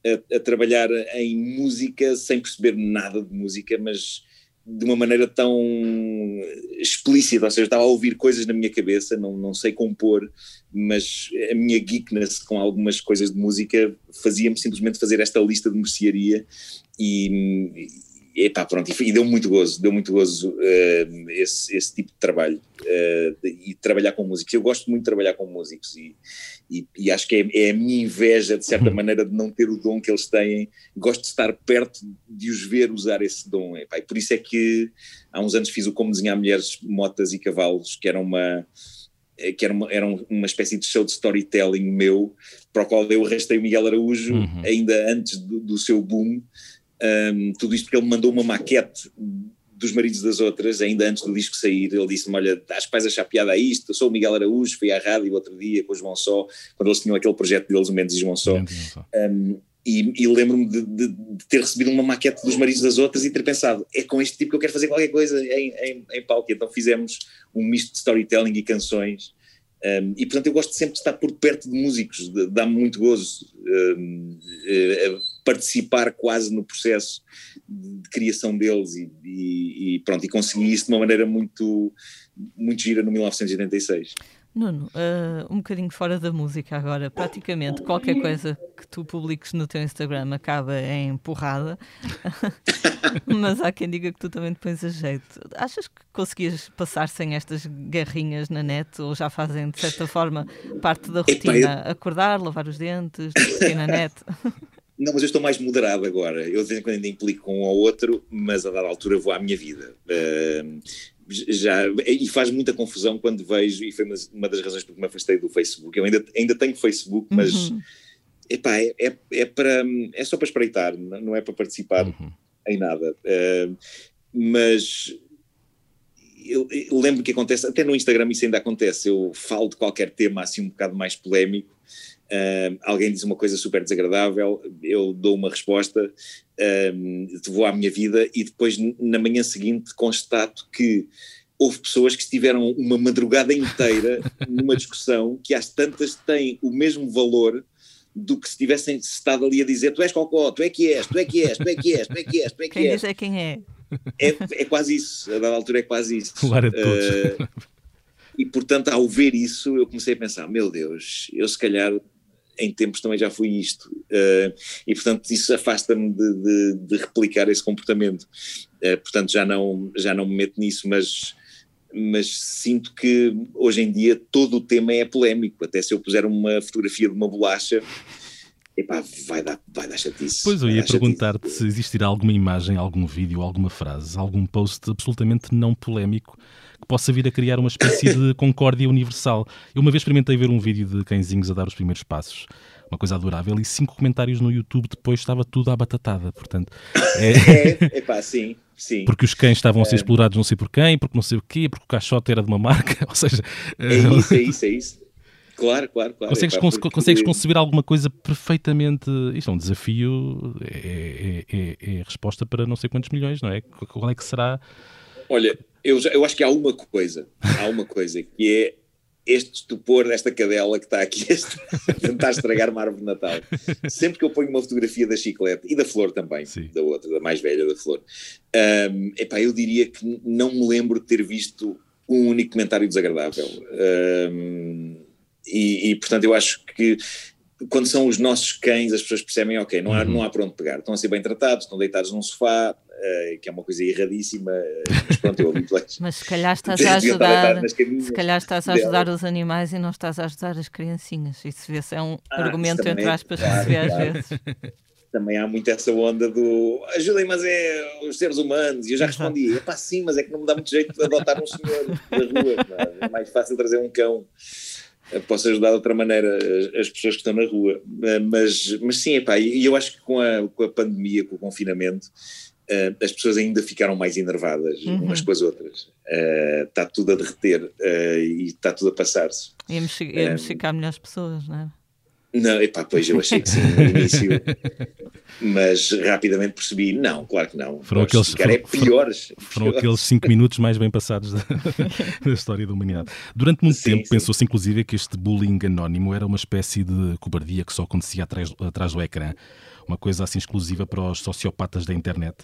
C: a, a, trabalhar em música sem perceber nada de música, mas de uma maneira tão explícita, ou seja, estava a ouvir coisas na minha cabeça, não, não sei compor, mas a minha geekness com algumas coisas de música fazia-me simplesmente fazer esta lista de mercearia e, e pá, pronto, e, deu muito gozo, deu muito gozo uh, esse, esse tipo de trabalho uh, e trabalhar com músicos. Eu gosto muito de trabalhar com músicos e, e, e acho que é, é, a minha inveja, de certa uhum. maneira, de não ter o dom que eles têm. Gosto de estar perto de os ver usar esse dom. E, pá, e por isso é que há uns anos fiz o Como Desenhar Mulheres, Motas e Cavalos, que era uma eh, que era uma, era uma espécie de show de storytelling meu, para o qual eu arrastei o Miguel Araújo uhum. ainda antes do, do seu boom, um, tudo isto porque ele mandou uma maquete dos maridos das outras, ainda antes do disco sair, ele disse-me, olha, acho que vais achar piada a isto, eu sou o Miguel Araújo, fui à rádio outro dia com o João Só, quando eles tinham aquele projeto deles, o Mendes e João Só, um, e, e lembro-me de, de, de, ter recebido uma maquete dos maridos das outras e ter pensado, é com este tipo que eu quero fazer qualquer coisa em, em, em palco, então fizemos um misto de storytelling e canções, um, e portanto eu gosto sempre de estar por perto de músicos, dá-me muito gozo um, uh, participar quase no processo de, de criação deles e, e, e, pronto, e consegui isso de uma maneira muito, muito gira no 1986.
B: Nuno, uh, um bocadinho fora da música agora, praticamente qualquer coisa que tu publiques no teu Instagram acaba em porrada. mas há quem diga que tu também te pões a jeito. Achas que conseguias passar sem estas guerrinhas na net ou já fazem, de certa forma, parte da rotina? Acordar, lavar os dentes, discutir na net?
C: Não, mas eu estou mais moderado agora. Eu de vez em quando ainda implico um ou outro, mas a dada altura vou à minha vida. Uh, já, e faz muita confusão quando vejo, e foi uma, das razões porque me afastei do Facebook. Eu ainda, ainda tenho Facebook, mas uhum. epá, é, é, é, para, é só para espreitar, não é para participar uhum. em nada. Uh, mas eu, eu, lembro que acontece, até no Instagram isso ainda acontece. Eu falo de qualquer tema assim um bocado mais polémico Uh, alguém diz uma coisa super desagradável, eu dou uma resposta, uh, vou à minha vida e depois na manhã seguinte constato que houve pessoas que estiveram uma madrugada inteira numa discussão que às tantas tem o mesmo valor do que se tivessem estado ali a dizer tu és cocó, tu é que és, tu é que és, tu é que és, tu é que és, tu é que
B: quem
C: és.
B: Quem diz é quem é.
C: É, é quase isso, a dada altura é quase isso.
A: Claro, é todos. Uh,
C: e portanto, ao ver isso, eu comecei a pensar: meu Deus, eu se calhar em tempos também já fui isto. Uh, e, portanto, isso afasta-me de, de, de, replicar esse comportamento. Uh, portanto, já não, já não me meto nisso, mas, mas sinto que hoje em dia todo o tema é polémico. Até se eu puser uma fotografia de uma bolacha. Epá, vai dar, vai dar chatice.
A: Pois eu ia perguntar-te se existirá alguma imagem, algum vídeo, alguma frase, algum post absolutamente não polémico que possa vir a criar uma espécie de concórdia universal. Eu uma vez experimentei ver um vídeo de cãezinhos a dar os primeiros passos, uma coisa adorável, e cinco comentários no YouTube depois estava tudo à batatada, portanto...
C: É, é pá, sim. Sim.
A: Porque os cães estavam a ser é. explorados não sei por quem, porque não sei o quê, porque o caixote era de uma marca, ou seja...
C: É isso, é isso, é isso. Claro, claro, claro.
A: Consegues, é, porque... consegues conceber alguma coisa perfeitamente. Isto é um desafio, é, é, é, é, resposta para não sei quantos milhões, não é? Qual é que será?
C: Olha, eu, eu acho que há uma coisa, há uma coisa que é este estupor desta cadela que está aqui a tentar estragar uma árvore de Natal. Sempre que eu ponho uma fotografia da chiclete e da flor também, Sim. da outra, da mais velha da flor, um, epá, eu diria que não me lembro de ter visto um único comentário desagradável. Um, e, e, portanto, eu acho que quando são os nossos cães, as pessoas percebem, ok, não há, uhum. não há para onde pegar, estão a ser bem tratados, estão deitados num sofá, uh, que é uma coisa erradíssima, mas pronto, eu habituei.
B: mas se calhar estás a ajudar, se calhar estás a ajudar dela. os animais e não estás a ajudar as criancinhas, isso vê-se é um ah, argumento entre aspas claro, que se vê às claro. vezes.
C: Também há muito essa onda do ajudem, mas é os seres humanos. E eu já respondi: é pá, sim, mas é que não me dá muito jeito de adotar um senhor da rua. É? é mais fácil trazer um cão posso ajudar de outra maneira as, pessoas que estão na rua. Eh, mas, mas sim, epá, e eu acho que com a, com a pandemia, com o confinamento, uh, as pessoas ainda ficaram mais enervadas uhum. umas com as outras. Uh, está tudo a derreter uh, e está tudo a passar-se.
B: Íamos, íamos ficar melhores pessoas, não é?
C: Não, epá, pois eu achei que sim no início, mas rapidamente percebi, não, claro que não.
A: Foram aqueles,
C: foram, é piores.
A: Foram piores. aqueles cinco minutos mais bem passados da, da história da humanidade. Durante muito sim, tempo pensou-se inclusive que este bullying anónimo era uma espécie de cobardia que só acontecia atrás, atrás do ecrã uma coisa assim exclusiva para os sociopatas da internet.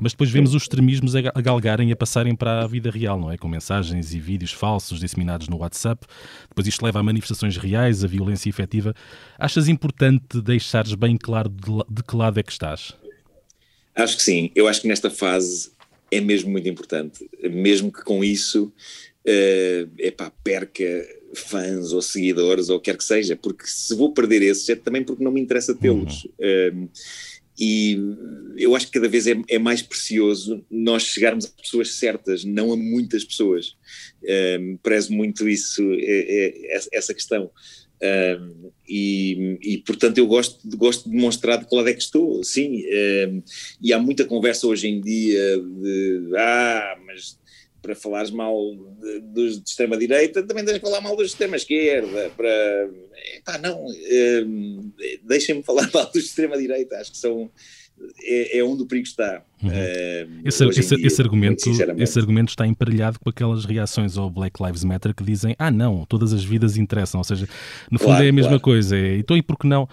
A: Mas depois vemos os extremismos a galgarem e a passarem para a vida real, não é? Com mensagens e vídeos falsos disseminados no WhatsApp. Depois isto leva a manifestações reais, a violência efetiva. Achas importante deixares bem claro de, que lado é que estás?
C: Acho que sim. Eu acho que nesta fase é mesmo muito importante. Mesmo que com isso, uh, epá, perca fãs ou seguidores ou quer que seja, porque se vou perder esses é também porque não me interessa tê-los. Uhum. Um, e eu acho que cada vez é, é, mais precioso nós chegarmos a pessoas certas, não a muitas pessoas. Um, prezo muito isso, é, é, essa questão. Um, e, e, portanto eu gosto, gosto de demonstrar de qual lado é que estou, sim, um, e há muita conversa hoje em dia de ah, mas para falares mal dos de, de extrema-direita, também tens que falar mal dos de extrema-esquerda. Para... Epá, não, hum, deixem-me falar mal dos de extrema-direita, acho que são. É, é onde o perigo está. Uhum.
A: Uh, esse, esse, dia, esse, argumento, esse argumento está emparelhado com aquelas reações ao Black Lives Matter que dizem: ah, não, todas as vidas interessam. Ou seja, no fundo claro, é a mesma claro. coisa. É, então, e por que não?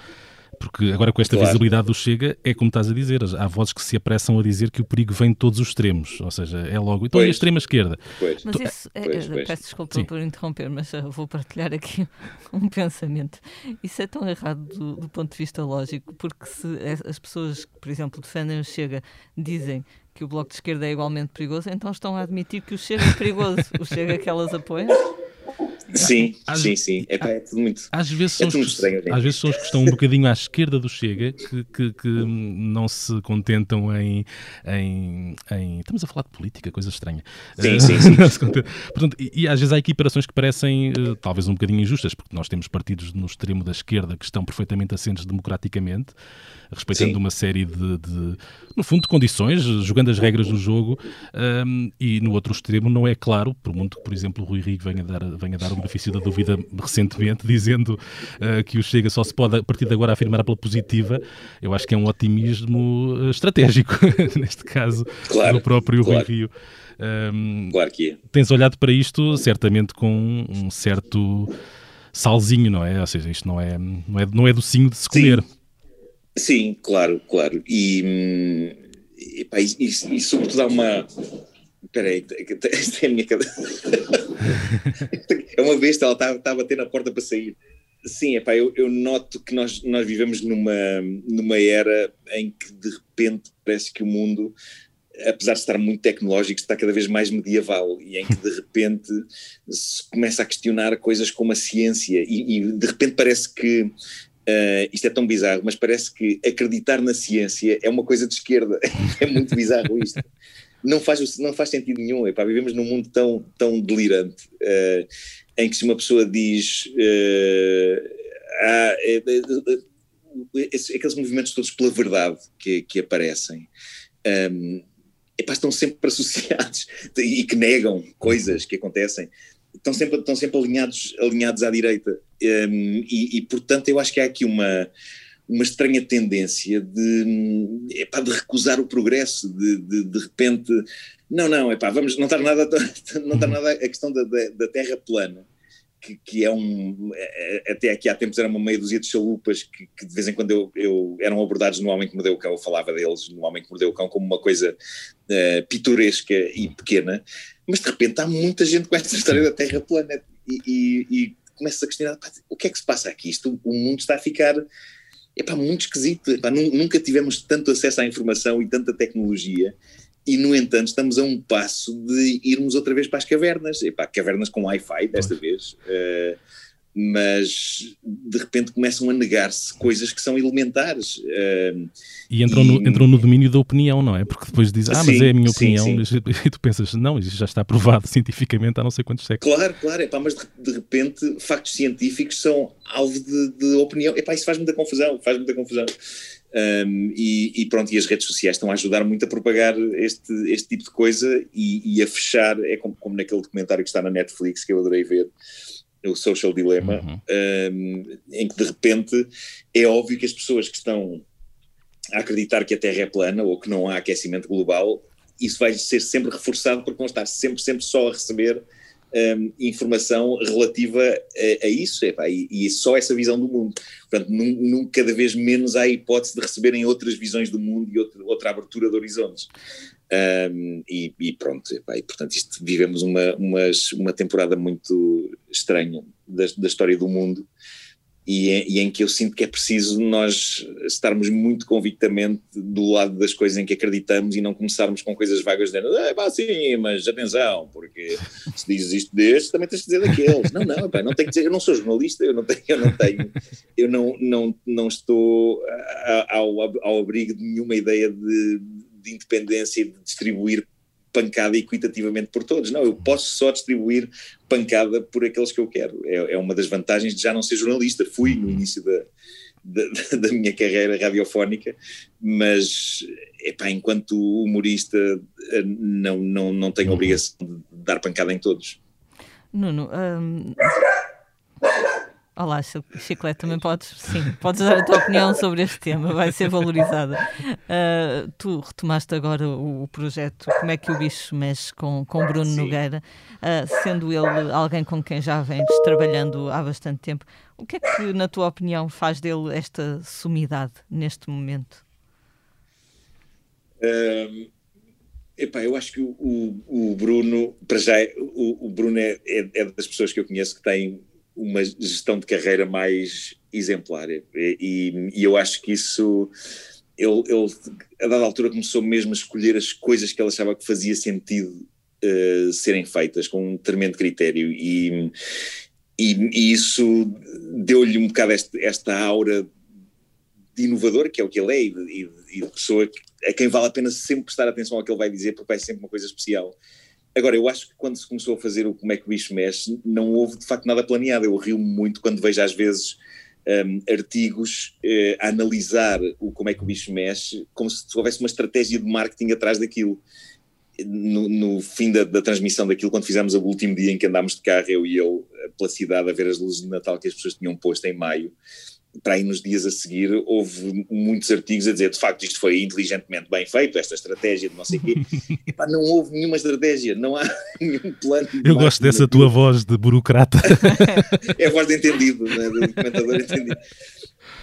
A: Porque agora com esta claro. visibilidade do Chega, é como estás a dizer, há vozes que se apressam a dizer que o perigo vem de todos os extremos, ou seja, é logo, então pois. e a extrema esquerda?
B: Pois. Mas isso, é, pois, pois. peço desculpa Sim. por interromper, mas vou partilhar aqui um pensamento. Isso é tão errado do, do ponto de vista lógico, porque se as pessoas que, por exemplo, defendem o Chega, dizem que o Bloco de Esquerda é igualmente perigoso, então estão a admitir que o Chega é perigoso. o Chega que elas apoiam?
C: Sim, às, sim, sim. É, pá, é tudo muito.
A: Às vezes, é são, os, estranho, às vezes são os que estão um bocadinho à esquerda do Chega que, que, que não se contentam em, em, em, Estamos a falar de política, coisa estranha.
C: Sim, sim, sim.
A: Portanto, e, e, às vezes há equiparações que parecem uh, talvez um bocadinho injustas, porque nós temos partidos no extremo da esquerda que estão perfeitamente assentes democraticamente respeitando Sim. uma série de, de, no fundo, de condições, jogando as regras do jogo, um, e no outro extremo não é claro, por muito que, por exemplo, o Rui Rigo venha dar, venha dar benefício da dúvida recentemente, dizendo uh, que o Chega só se pode, a partir de agora, afirmar pela positiva, eu acho que é um otimismo uh, estratégico, neste caso, claro, do próprio claro. Rui Rio.
C: Um, claro que é.
A: Tens olhado para isto, certamente, com um certo salzinho, não é? Ou seja, isto não é, não é, não é docinho de se comer.
C: Sim. Sim, claro, claro. E, hum, e, e, e, e sobretudo há uma. Espera aí, esta é a minha cabeça. é uma vez ela está, está a bater na porta para sair. Sim, epá, eu, eu noto que nós, nós vivemos numa, numa era em que de repente parece que o mundo, apesar de estar muito tecnológico, está cada vez mais medieval e em que de repente se começa a questionar coisas como a ciência e, e de repente parece que Uh, isto é tão bizarro, mas parece que acreditar na ciência é uma coisa de esquerda. é muito bizarro isto. Não faz, não faz sentido nenhum. Epá, vivemos num mundo tão, tão delirante uh, em que se uma pessoa diz uh, ah, é, é, é, aqueles movimentos todos pela verdade que, que aparecem. Um, epá, estão sempre associados e que negam coisas que acontecem estão sempre, estão sempre alinhados, alinhados à direita. Um, e, e, portanto, eu acho que há aqui uma, uma estranha tendência de, epá, de recusar o progresso, de, de, de repente. Não, não, epá, vamos, não está nada, não está nada a questão da, da, da Terra plana. Que, que, é um. É, é, até aqui há tempos era uma meia dúzia de chalupas que, que de vez em quando eu, eu, eram abordados no Homem que Mordeu o Cão. Eu falava deles no Homem que Mordeu o Cão como uma coisa uh, pitoresca e pequena mas de repente há muita gente com esta história da Terra plana e, e, e começa a questionar o que é que se passa aqui? Isto, o mundo está a ficar epá, muito esquisito. Epá, nunca tivemos tanto acesso à informação e tanta tecnologia e, no entanto, estamos a um passo de irmos outra vez para as cavernas. Epá, cavernas com Wi-Fi, desta vez. Uh, mas de repente começam a negar-se coisas que são elementares. Uh,
A: e entram, e no, entram no domínio da opinião, não é? Porque depois dizem, ah, sim, mas é a minha opinião, sim, sim. e tu pensas, não, isso já está provado cientificamente há não sei quantos séculos.
C: Claro, claro, epá, mas de, de, repente factos científicos são alvo de, de opinião. Epá, isso faz muita confusão, faz muita confusão. Um, e, e, pronto, e as redes sociais estão a ajudar muito a propagar este, este tipo de coisa e, e a fechar, é como, como naquele documentário que está na Netflix que eu adorei ver, o Social Dilemma, uhum. um, em que de repente é óbvio que as pessoas que estão a acreditar que a Terra é plana ou que não há aquecimento global, isso vai ser sempre reforçado porque vão estar sempre, sempre só a receber um, informação relativa a, a isso, epá, e, e, só essa visão do mundo. Portanto, num, num, cada vez menos há a hipótese de receberem outras visões do mundo e outra, outra abertura de horizontes. Um, e, e, pronto, epá, e, portanto, isto, vivemos uma, uma, uma temporada muito estranha da, da história do mundo e, e, em que eu sinto que é preciso nós estarmos muito convictamente do lado das coisas em que acreditamos e não começarmos com coisas vagas dizendo, ah, pá, sim, mas atenção, porque se dizes isto destes, também tens de dizer daqueles. não, não, pá, não tenho que dizer, eu não sou jornalista, eu não tenho, eu não tenho, eu não, não, não estou ao, ao abrigo de nenhuma ideia de de independência de distribuir pancada equitativamente por todos. Não, eu posso só distribuir pancada por aqueles que eu quero. É, é uma das vantagens de já não ser jornalista. Fui no início da, da, da minha carreira radiofónica, mas epá, enquanto humorista não, não, não tenho obrigação de dar pancada em todos.
B: Nuno, hum, Olá, Chiclete, também podes, sim, podes dar a tua opinião sobre este tema, vai ser valorizada. Uh, tu retomaste agora o, o, projeto Como é que o bicho mexe com, com Bruno sim. Nogueira, uh, sendo ele alguém com quem já vens trabalhando há bastante tempo. O que é que, na tua opinião, faz dele esta sumidade neste momento?
C: Um, epá, eu acho que o, o, o Bruno, para já, o, o Bruno é, é, é das pessoas que eu conheço que tem uma gestão de carreira mais exemplar. E, e, eu acho que isso ele, ele, a dada altura, começou mesmo a escolher as coisas que ele achava que fazia sentido uh, serem feitas com um tremendo critério e, e, e isso deu-lhe um bocado este, esta aura de inovador, que é o que ele é, e de, e pessoa a quem vale a pena sempre prestar atenção ao que ele vai dizer, porque vai sempre uma coisa especial. Agora, eu acho que quando se começou a fazer o Como é que o bicho mexe, não houve de facto nada planeado. Eu rio muito quando vejo às vezes um, artigos uh, a analisar o Como é que o bicho mexe, como se houvesse uma estratégia de marketing atrás daquilo. No, no fim da, da, transmissão daquilo, quando fizemos o último dia em que andámos de carro, eu e ele, pela cidade, a ver as luzes de Natal que as pessoas tinham posto em maio, para aí nos dias a seguir houve muitos artigos a dizer de facto isto foi inteligentemente bem feito, esta estratégia de não sei o quê. Epá, não houve nenhuma estratégia, não há nenhum plano.
A: Eu gosto dessa tua voz de burocrata.
C: é a voz de entendido, né, do comentador entendido.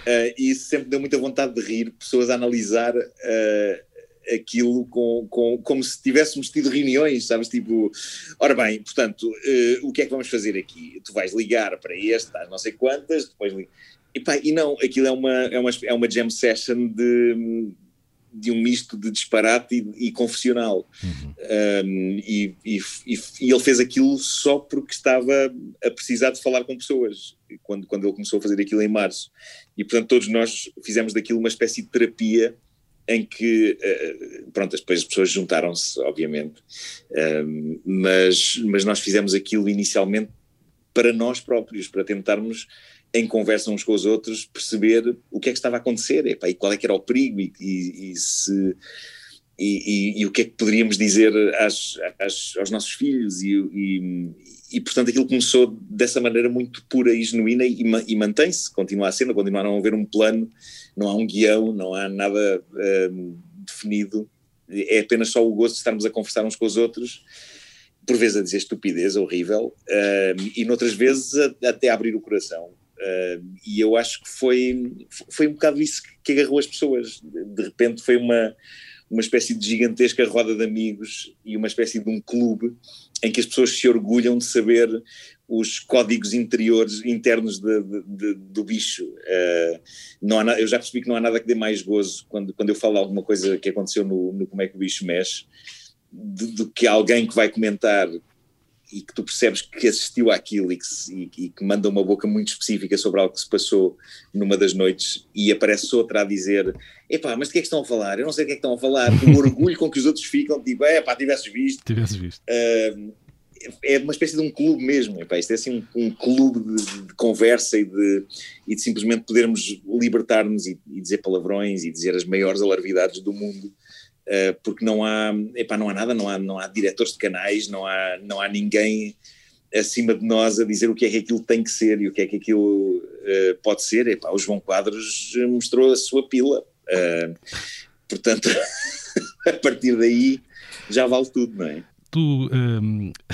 C: Uh, e isso sempre deu muita vontade de rir, pessoas a analisar uh, aquilo com, com, como se tivéssemos tido reuniões, sabes? Tipo, ora bem, portanto, uh, o que é que vamos fazer aqui? Tu vais ligar para este, às não sei quantas, depois e, pá, e não, aquilo é uma, é uma, é uma jam session de, de um misto de disparate e, e confessional. Uhum. Um, e, e, e, ele fez aquilo só porque estava a precisar de falar com pessoas, quando, quando ele começou a fazer aquilo em março. E portanto, todos nós fizemos daquilo uma espécie de terapia em que, uh, pronto, depois as pessoas juntaram-se, obviamente, um, mas, mas nós fizemos aquilo inicialmente para nós próprios, para tentarmos em conversa uns com os outros, perceber o que é que estava a acontecer e qual é que era o perigo e, e, e se, e, e, o que é que poderíamos dizer às, às, aos nossos filhos e, e, portanto aquilo começou dessa maneira muito pura e genuína e, e mantém-se, continua a ser, continua a não haver um plano, não há um guião, não há nada um, definido, é apenas só o gosto de estarmos a conversar uns com os outros por vezes a dizer estupidez horrível um, e noutras vezes a, até a abrir o coração Uh, e eu acho que foi, foi um bocado isso que agarrou as pessoas. De repente foi uma, uma espécie de gigantesca roda de amigos e uma espécie de um clube em que as pessoas se orgulham de saber os códigos interiores, internos de, de, de, do bicho. Uh, não há, eu já percebi que não há nada que dê mais gozo quando, quando eu falo alguma coisa que aconteceu no, no Como é que o bicho mexe, do que alguém que vai comentar e que tu percebes que assistiu àquilo e que, e, e que, manda uma boca muito específica sobre algo que se passou numa das noites e aparece outra a dizer epá, mas de que é que estão a falar? Eu não sei o que é que estão a falar. O orgulho com que os outros ficam, tipo, é pá, tivesses visto.
A: Tivesses visto.
C: Uh, é uma espécie de um clube mesmo, epá, isto é assim um, um clube de, de, conversa e de, e de simplesmente podermos libertar-nos e, e dizer palavrões e dizer as maiores alarvidades do mundo porque não há, epá, não há nada, não há, não há diretores de canais, não há, não há ninguém acima de nós a dizer o que é que aquilo tem que ser e o que é que aquilo uh, pode ser. Epá, o João Quadros mostrou a sua pila. Uh, portanto, a partir daí já vale tudo, não é?
A: Tu. Um...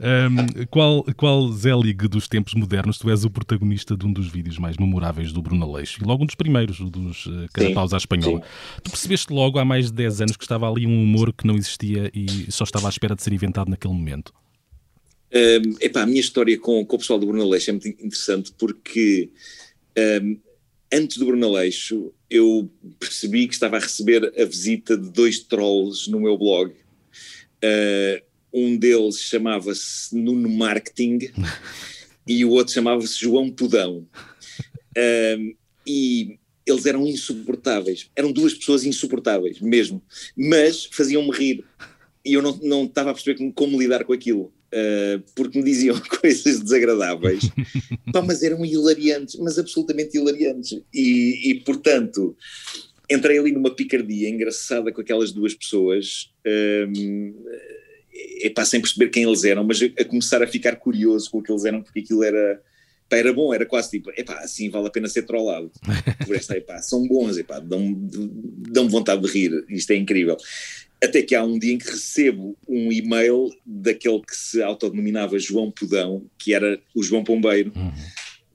A: Um, qual, qual Zelig dos tempos modernos? Tu és o protagonista de um dos vídeos mais memoráveis do Bruno Aleixo e logo um dos primeiros, dos uh, Carapaus à Espanhola. Sim. Tu percebeste logo há mais de 10 anos que estava ali um humor que não existia e só estava à espera de ser inventado naquele momento?
C: Um, epá, a minha história com, com o pessoal do Bruno Aleixo é muito interessante porque um, antes do Bruno Aleixo eu percebi que estava a receber a visita de dois trolls no meu blog. Uh, um deles chamava-se Nuno Marketing e o outro chamava-se João Pudão. Um, e eles eram insuportáveis. Eram duas pessoas insuportáveis, mesmo. Mas faziam-me rir. E eu não, não estava a perceber como, lidar com aquilo. Uh, porque me diziam coisas desagradáveis, Pá, mas eram hilariantes, mas absolutamente hilariantes. E, e, portanto, entrei ali numa picardia engraçada com aquelas duas pessoas. Um, epá, sem perceber quem eles eram, mas a, começar a ficar curioso com o que eles eram, porque aquilo era, epá, era bom, era quase tipo, epá, assim vale a pena ser trollado. Por esta, epá, são bons, epá, dão, dão vontade de rir, isto é incrível. Até que há um dia em que recebo um e-mail daquele que se autodenominava João Pudão, que era o João Pombeiro, uhum.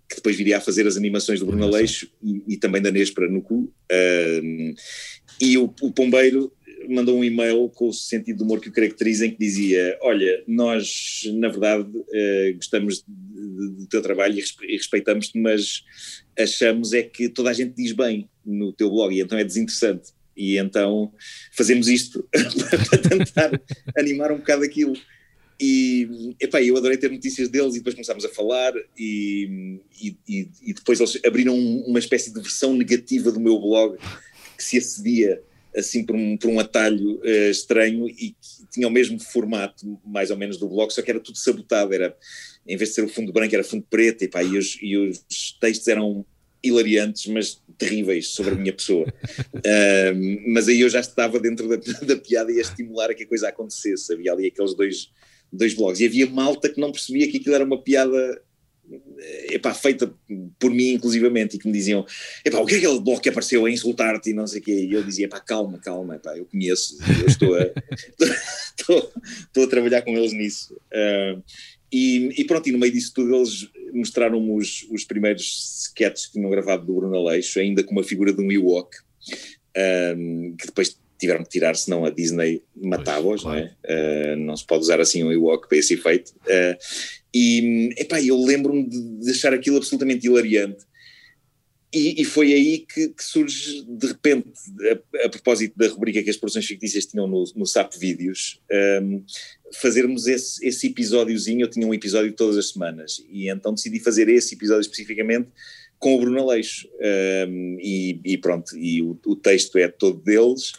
C: que depois viria a fazer as animações do Bruno Aleixo e, e, também da Nespra no cu. Uh, e o, o Pombeiro mandou um e-mail com o sentido de humor que o caracteriza, em que dizia: Olha, nós, na verdade, uh, gostamos do teu trabalho e respeitamos-te, mas achamos é que toda a gente diz bem no teu blog e então é desinteressante. E então fazemos isto para tentar animar um bocado aquilo. E epá, eu adorei ter notícias deles e depois começámos a falar e, e, e, depois eles abriram uma espécie de versão negativa do meu blog que se acedia assim por um, por um atalho uh, estranho e que tinha o mesmo formato mais ou menos do blog, só que era tudo sabotado, era em vez de ser o fundo branco era fundo preto e, pá, e, os, e os textos eram hilariantes, mas terríveis sobre a minha pessoa. uh, mas aí eu já estava dentro da, da piada e a estimular a que a coisa acontecesse. Havia ali aqueles dois, dois blogs. E havia malta que não percebia que aquilo era uma piada epá, feita por mim inclusivamente e que me diziam epá, o que é aquele blog que apareceu a insultar-te e não sei o quê? E eu dizia epá, calma, calma, epá, eu conheço eu estou a, estou, estou, a trabalhar com eles nisso. Uh, e, e, pronto, e no meio disso tudo eles mostraram-me os, os primeiros sketches que tinham gravado do Bruno Aleixo, ainda com uma figura de um Ewok um, que depois tiveram que tirar, senão a Disney matava-os, claro. não é? Uh, não se pode usar assim um Ewok para esse efeito. Uh, e, epá, eu lembro-me de achar aquilo absolutamente hilariante. E, e foi aí que, que, surge, de repente, a, a, propósito da rubrica que as produções fictícias tinham no, no SAP Vídeos, um, fazermos esse, esse episódiozinho. Eu tinha um episódio todas as semanas, e então decidi fazer esse episódio especificamente com o Bruno Aleixo. Um, e, e, pronto, e o, o, texto é todo deles.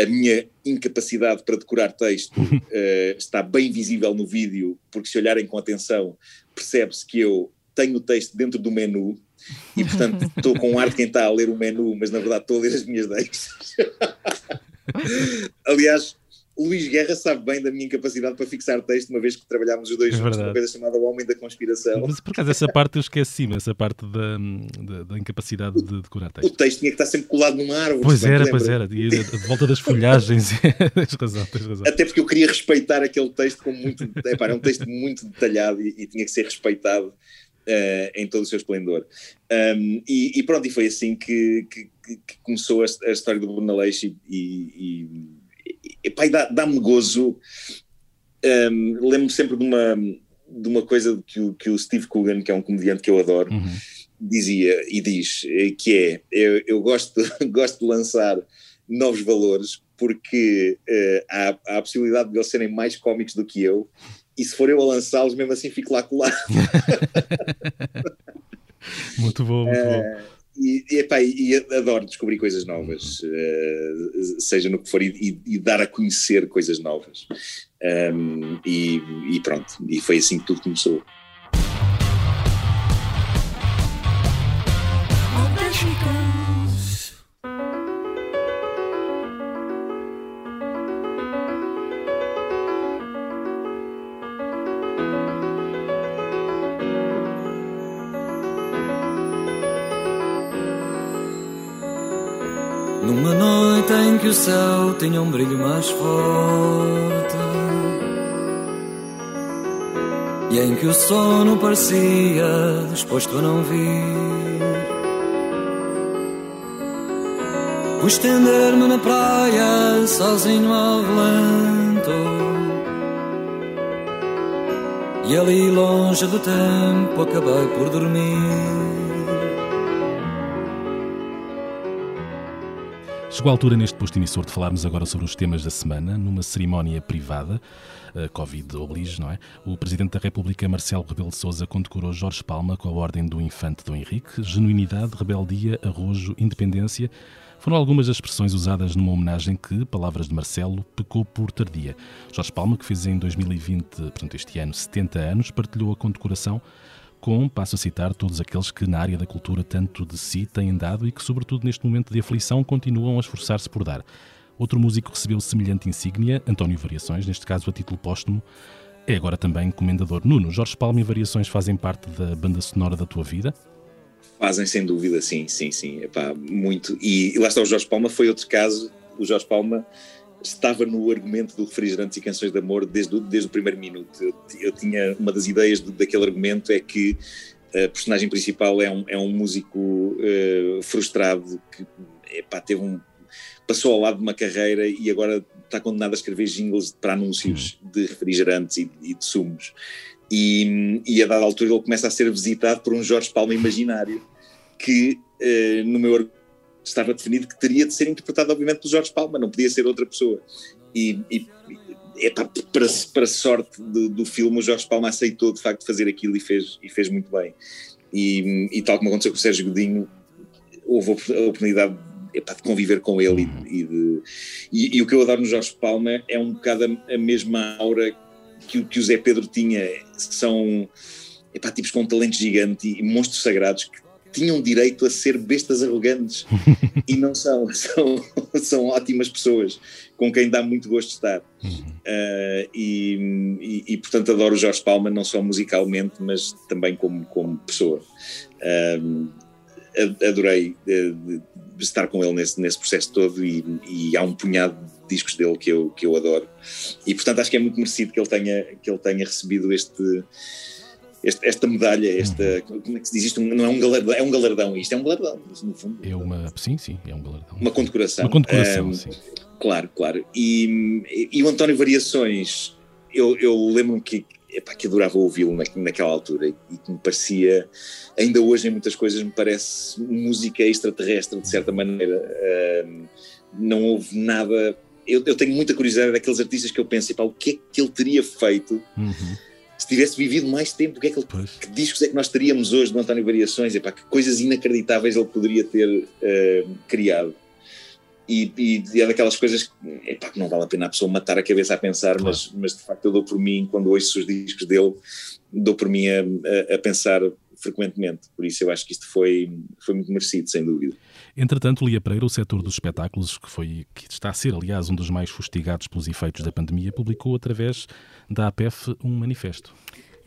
C: A minha incapacidade para decorar texto uh, está bem visível no vídeo, porque se olharem com atenção, percebe-se que eu tenho o texto dentro do menu e, portanto, estou com ar de quem está a ler o menu, mas na verdade estou a ler as minhas deixas. Aliás, o Luís Guerra sabe bem da minha incapacidade para fixar texto, uma vez que trabalhámos os dois é juntos numa coisa chamada O Homem da Conspiração.
A: Mas por acaso essa parte eu esqueci-me, essa parte da, da, da, incapacidade de decorar texto.
C: O texto tinha que estar sempre colado numa árvore.
A: Pois era, pois era, e de volta das folhagens. tens razão, tens razão.
C: Até porque eu queria respeitar aquele texto como muito. Epá, é um texto muito detalhado e, e tinha que ser respeitado. Uh, em todo o seu esplendor. Um, e, e, pronto, e foi assim que, que, que começou a, a, história do Bruno Aleixo e, e epá, dá-me gozo. Um, Lembro-me sempre de uma, de uma coisa que o, que o Steve Coogan, que é um comediante que eu adoro, uhum. dizia e diz, eh, que é, eu, eu gosto, gosto de lançar novos valores porque uh, há, há, a possibilidade de eles serem mais cómicos do que eu e se for eu a lançá-los, mesmo assim fico lá colado.
A: muito bom, muito uh, bom
C: e, epá, e, adoro descobrir coisas novas, uh, seja no que for, e, e, dar a conhecer coisas novas. Um, e, e pronto, e foi assim que tudo começou.
D: Que o céu tinha um brilho mais forte e em que o sono parecia disposto a não vir. Fui estender-me na praia, sozinho ao relento. E ali, longe do tempo, acabei por dormir.
A: Chegou a altura neste posto emissor de falarmos agora sobre os temas da semana, numa cerimónia privada, uh, Covid oblige, não é? O Presidente da República, Marcelo Rebelo de Sousa, condecorou Jorge Palma com a Ordem do Infante Dom Henrique. Genuinidade, rebeldia, arrojo, independência foram algumas das expressões usadas numa homenagem que, palavras de Marcelo, pecou por tardia. Jorge Palma, que fez em 2020, portanto este ano, 70 anos, partilhou a condecoração com, passo a citar, todos aqueles que na área da cultura tanto de si têm dado e que, sobretudo neste momento de aflição, continuam a esforçar-se por dar. Outro músico recebeu semelhante insígnia, António Variações, neste caso a título póstumo, é agora também comendador. Nuno, Jorge Palma e Variações fazem parte da banda sonora da tua vida?
C: Fazem, sem dúvida, sim, sim, sim. Epá, muito. E, e lá está o Jorge Palma, foi outro caso. O Jorge Palma estava no argumento do Refrigerantes e Canções de Amor desde o, desde o primeiro minuto. Eu, eu tinha uma das ideias do, daquele argumento é que a personagem principal é um, é um músico uh, frustrado que epá, teve um passou ao lado de uma carreira e agora está condenado a escrever jingles para anúncios de refrigerantes e, e de sumos. E, e, a dada altura ele começa a ser visitado por um Jorge Palma imaginário que, uh, no meu estava definido que teria de ser interpretado, obviamente, por Jorge Palma, não podia ser outra pessoa. E, e é para, para sorte do, do, filme, o Jorge Palma aceitou de facto fazer aquilo e fez, e fez muito bem. E, e tal como aconteceu com o Sérgio Godinho, houve a oportunidade epá, de conviver com ele uhum. e, de, e, e, o que eu adoro no Jorge Palma é um bocado a, a mesma aura que, que o Zé Pedro tinha, são epá, tipos com um talento gigante e monstros sagrados que tinham direito a ser bestas arrogantes e não são, são, são ótimas pessoas com quem dá muito gosto estar. Uh, e, e, e, portanto adoro o Jorge Palma, não só musicalmente, mas também como, como pessoa. Uh, adorei uh, estar com ele nesse, nesse processo todo e, e, há um punhado de discos dele que eu, que eu adoro. E portanto acho que é muito merecido que ele tenha, que ele tenha recebido este esta, esta medalha, esta. Uhum. Como é que se diz isto? Não é um galardão, é um galardão. Isto é um galardão, no fundo.
A: É uma. Sim, sim, é um galardão.
C: Uma condecoração.
A: Uma condecoração, um, sim.
C: Claro, claro. E, e, o António Variações, eu, eu lembro-me que, epá, que adorava ouvi-lo na, naquela altura e que me parecia, ainda hoje em muitas coisas, me parece música extraterrestre, de certa maneira. Um, não houve nada. Eu, eu, tenho muita curiosidade daqueles artistas que eu penso, epá, o que é que ele teria feito? Uhum se tivesse vivido mais tempo, que, é que, ele, que discos é que nós teríamos hoje do António Variações? Epá, que coisas inacreditáveis ele poderia ter uh, criado. E, e, e, é daquelas coisas que, epá, que não vale a pena a pessoa matar a cabeça a pensar, claro. mas, mas de facto eu dou por mim, quando ouço os discos dele, dou por mim a, a, a pensar frequentemente. Por isso eu acho que isto foi, foi muito merecido, sem dúvida.
A: Entretanto, Lia Pereira, o setor dos espetáculos, que, foi, que está a ser, aliás, um dos mais fustigados pelos efeitos da pandemia, publicou através da APF um manifesto.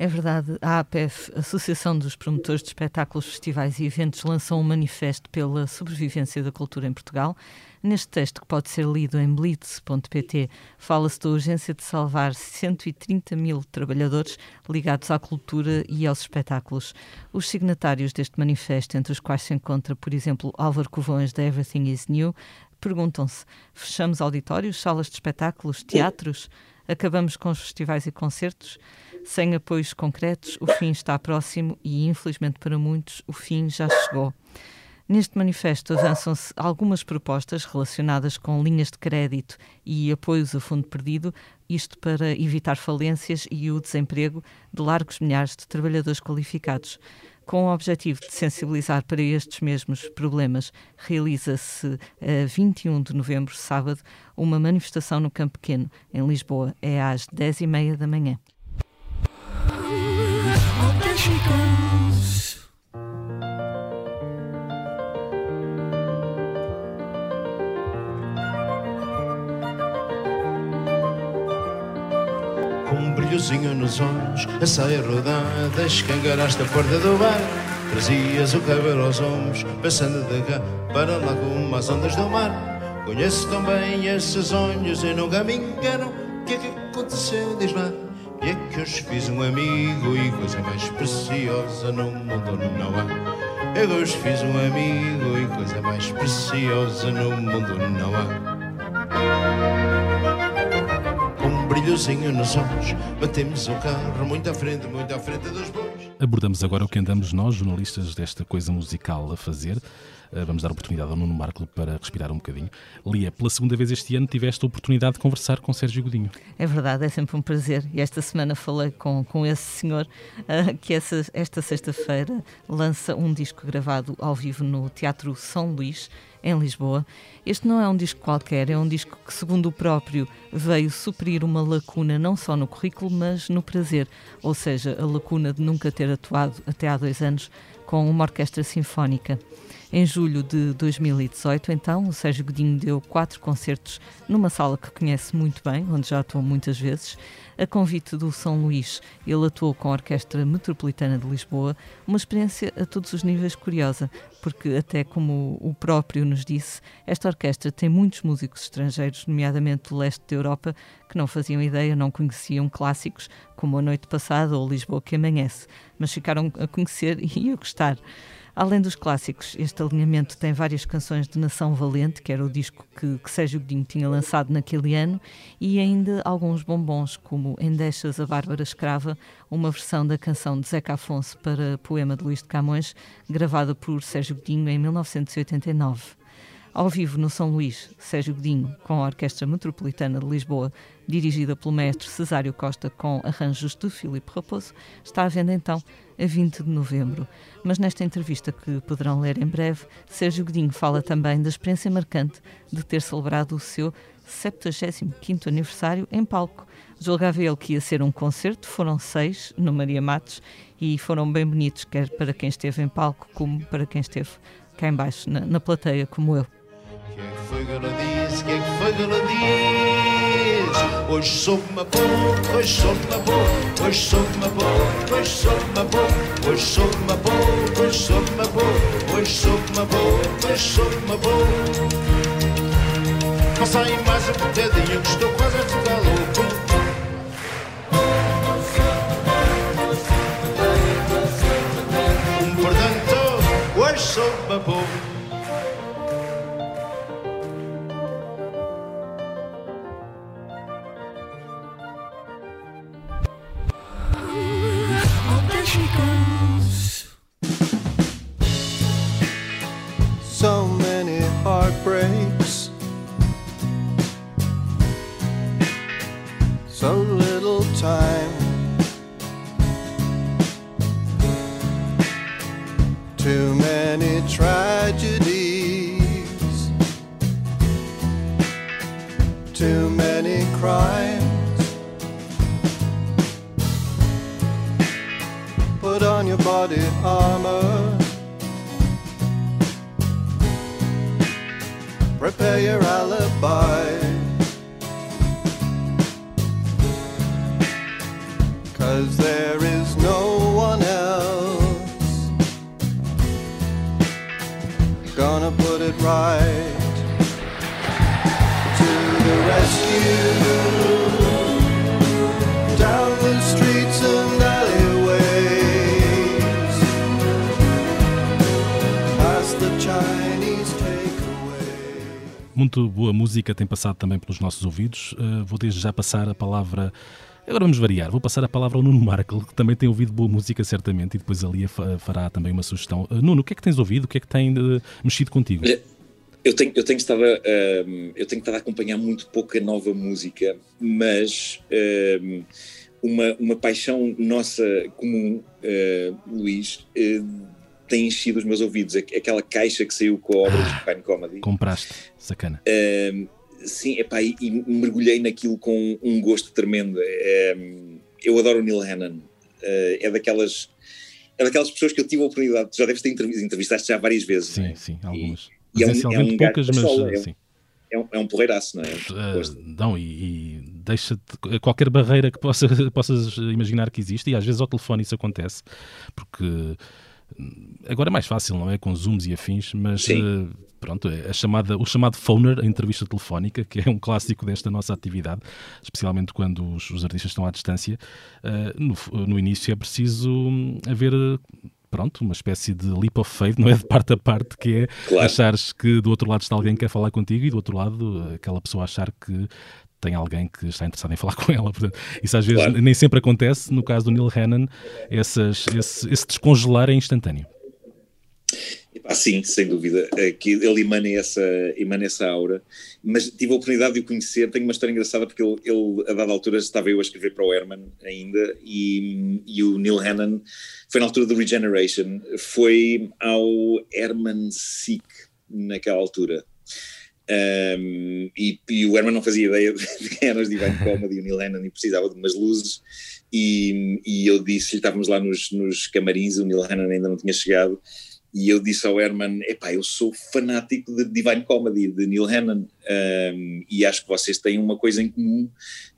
B: É verdade, a APF, Associação dos Promotores de Espetáculos, Festivais e Eventos, lançou um manifesto pela sobrevivência da cultura em Portugal. Neste texto, que pode ser lido em blitz.pt, fala-se da urgência de salvar 130 mil trabalhadores ligados à cultura e aos espetáculos. Os signatários deste manifesto, entre os quais se encontra, por exemplo, Álvaro Covões da Everything is New, perguntam-se: fechamos auditórios, salas de espetáculos, teatros? Acabamos com os festivais e concertos? Sem apoios concretos, o fim está próximo e, infelizmente para muitos, o fim já chegou. Neste manifesto avançam-se algumas propostas relacionadas com linhas de crédito e apoios a fundo perdido, isto para evitar falências e o desemprego de largos milhares de trabalhadores qualificados. Com o objetivo de sensibilizar para estes mesmos problemas, realiza-se a 21 de novembro, sábado, uma manifestação no Campo Pequeno, em Lisboa. É às 10h30 da manhã.
E: Brilhozinho nos olhos, a saia rodada, escangaraste a porta do bar. Trazias o cabelo aos ombros, passando de cá para lá como as ondas do mar. Conheço tão bem esses olhos e nunca me engano. O que é que aconteceu? Diz lá. E é que hoje fiz um amigo e coisa mais preciosa no mundo não há. Eu hoje fiz um amigo e coisa mais preciosa no mundo não há. Com brilhozinho nos olhos, batemos o carro muito à frente, muito à frente dos bons.
A: Abordamos agora o que andamos nós, jornalistas desta coisa musical, a fazer. Eh, vamos dar oportunidade ao Nuno Marco para respirar um bocadinho. Lia, pela segunda vez este ano tiveste a oportunidade de conversar com Sérgio Godinho.
B: É verdade, é sempre um prazer. E esta semana falei com, com esse senhor uh, que essa, esta sexta-feira lança um disco gravado ao vivo no Teatro São Luís em Lisboa. Este não é um disco qualquer, é um disco que, segundo o próprio, veio suprir uma lacuna não só no currículo, mas no prazer, ou seja, a lacuna de nunca ter atuado até há dois anos com uma orquestra sinfónica. Em julho de 2018, então, o Sérgio Godinho deu quatro concertos numa sala que conhece muito bem, onde já atuou muitas vezes. A convite do São Luís, ele atuou com a Orquestra Metropolitana de Lisboa, uma experiência a todos os níveis curiosa, porque, até como o próprio nos disse, esta orquestra tem muitos músicos estrangeiros, nomeadamente do leste da Europa, que não faziam ideia, não conheciam clássicos como A Noite Passada ou Lisboa que Amanhece, mas ficaram a conhecer e a gostar. Além dos clássicos, este alinhamento tem várias canções de Nação Valente, que era o disco que, que Sérgio Godinho tinha lançado naquele ano, e ainda alguns bombons, como Endechas a Bárbara Escrava, uma versão da canção de Zeca Afonso para poema de Luís de Camões, gravada por Sérgio Godinho em 1989. Ao vivo no São Luís, Sérgio Godinho, com a Orquestra Metropolitana de Lisboa, dirigida pelo mestre Cesário Costa com arranjos de Filipe Raposo, está à venda então a 20 de novembro. Mas nesta entrevista que poderão ler em breve, Sérgio Godinho fala também da experiência marcante de ter celebrado o seu 75º aniversário em palco. Julgava ele que ia ser um concerto, foram seis no Maria Matos e foram bem bonitos, quer para quem esteve em palco como para quem esteve cá embaixo na, na plateia, como eu.
E: Quem é que foi que é que foi que ela diz? Hoje soube uma boa, hoje soube uma boa, hoje soube uma boa, hoje soube uma boa, hoje soube uma boa, hoje soube uma boa, hoje soube uma boa, hoje soube uma boa. Passa aí mais um bocadinho que estou quase a ficar louco. Portanto, hoje soube uma boa.
A: Música tem passado também pelos nossos ouvidos. Uh, vou desde já passar a palavra. Agora vamos variar. Vou passar a palavra ao Nuno Markle, que também tem ouvido boa música, certamente, e depois ali fa- fará também uma sugestão. Uh, Nuno, o que é que tens ouvido? O que é que tem uh, mexido contigo?
C: Eu tenho, eu tenho estado a, um, eu tenho estado a acompanhar muito pouca nova música, mas um, uma, uma paixão nossa comum, Luís, tem enchido os meus ouvidos. Aqu- Aquela caixa que saiu com a obra de Fine Comedy.
A: Compraste, sacana.
C: Um, sim, epá, e, e mergulhei naquilo com um gosto tremendo. Um, eu adoro o Neil Hannon. Uh, é daquelas é daquelas pessoas que eu tive a oportunidade, já deves ter entrev- entrevistaste já várias vezes.
A: Sim,
C: não é?
A: sim, algumas.
C: e é um- é
A: Presencialmente
C: um gajo
A: poucas,
C: da
A: mas
C: sola, é um-
A: sim.
C: É um, é um porreiraço, não é?
A: Uh, não, e, e deixa-te qualquer barreira que possa, possas imaginar que existe, e às vezes ao telefone isso acontece, porque agora é mais fácil, não é? Com zooms e afins, mas uh, pronto, é a chamada, o chamado phoner, a entrevista telefónica, que é um clássico desta nossa atividade, especialmente quando os, os artistas estão à distância. Uh, no, no início é preciso hum, haver. Pronto, uma espécie de leap of faith, não é? De parte a parte, que é
C: Claro.
A: achares que do outro lado está alguém que quer falar contigo e do outro lado aquela pessoa achar que tem alguém que está interessado em falar com ela. Portanto, isso às vezes
C: Claro.
A: nem sempre acontece. No caso do Neil Hannon, essas, esse, esse descongelar é instantâneo.
C: Ah, sim, sem dúvida. É que ele emana essa, emana essa aura. Mas tive a oportunidade de o conhecer. Tenho uma história engraçada porque ele, ele, a dada altura, estava eu a escrever para o Herman ainda e, e o Neil Hannon foi na altura do Regeneration. Foi ao Herman Sick naquela altura. Um, e, e o Herman não fazia ideia de quem eram os Divine Comedy, o Neil Hannon, e precisava de umas luzes. E, e eu disse-lhe, estávamos lá nos, nos camarins, o Neil Hannon ainda não tinha chegado, e eu disse ao Herman: epá, eu sou fanático de Divine Comedy, de Neil Hannon, um, e acho que vocês têm uma coisa em comum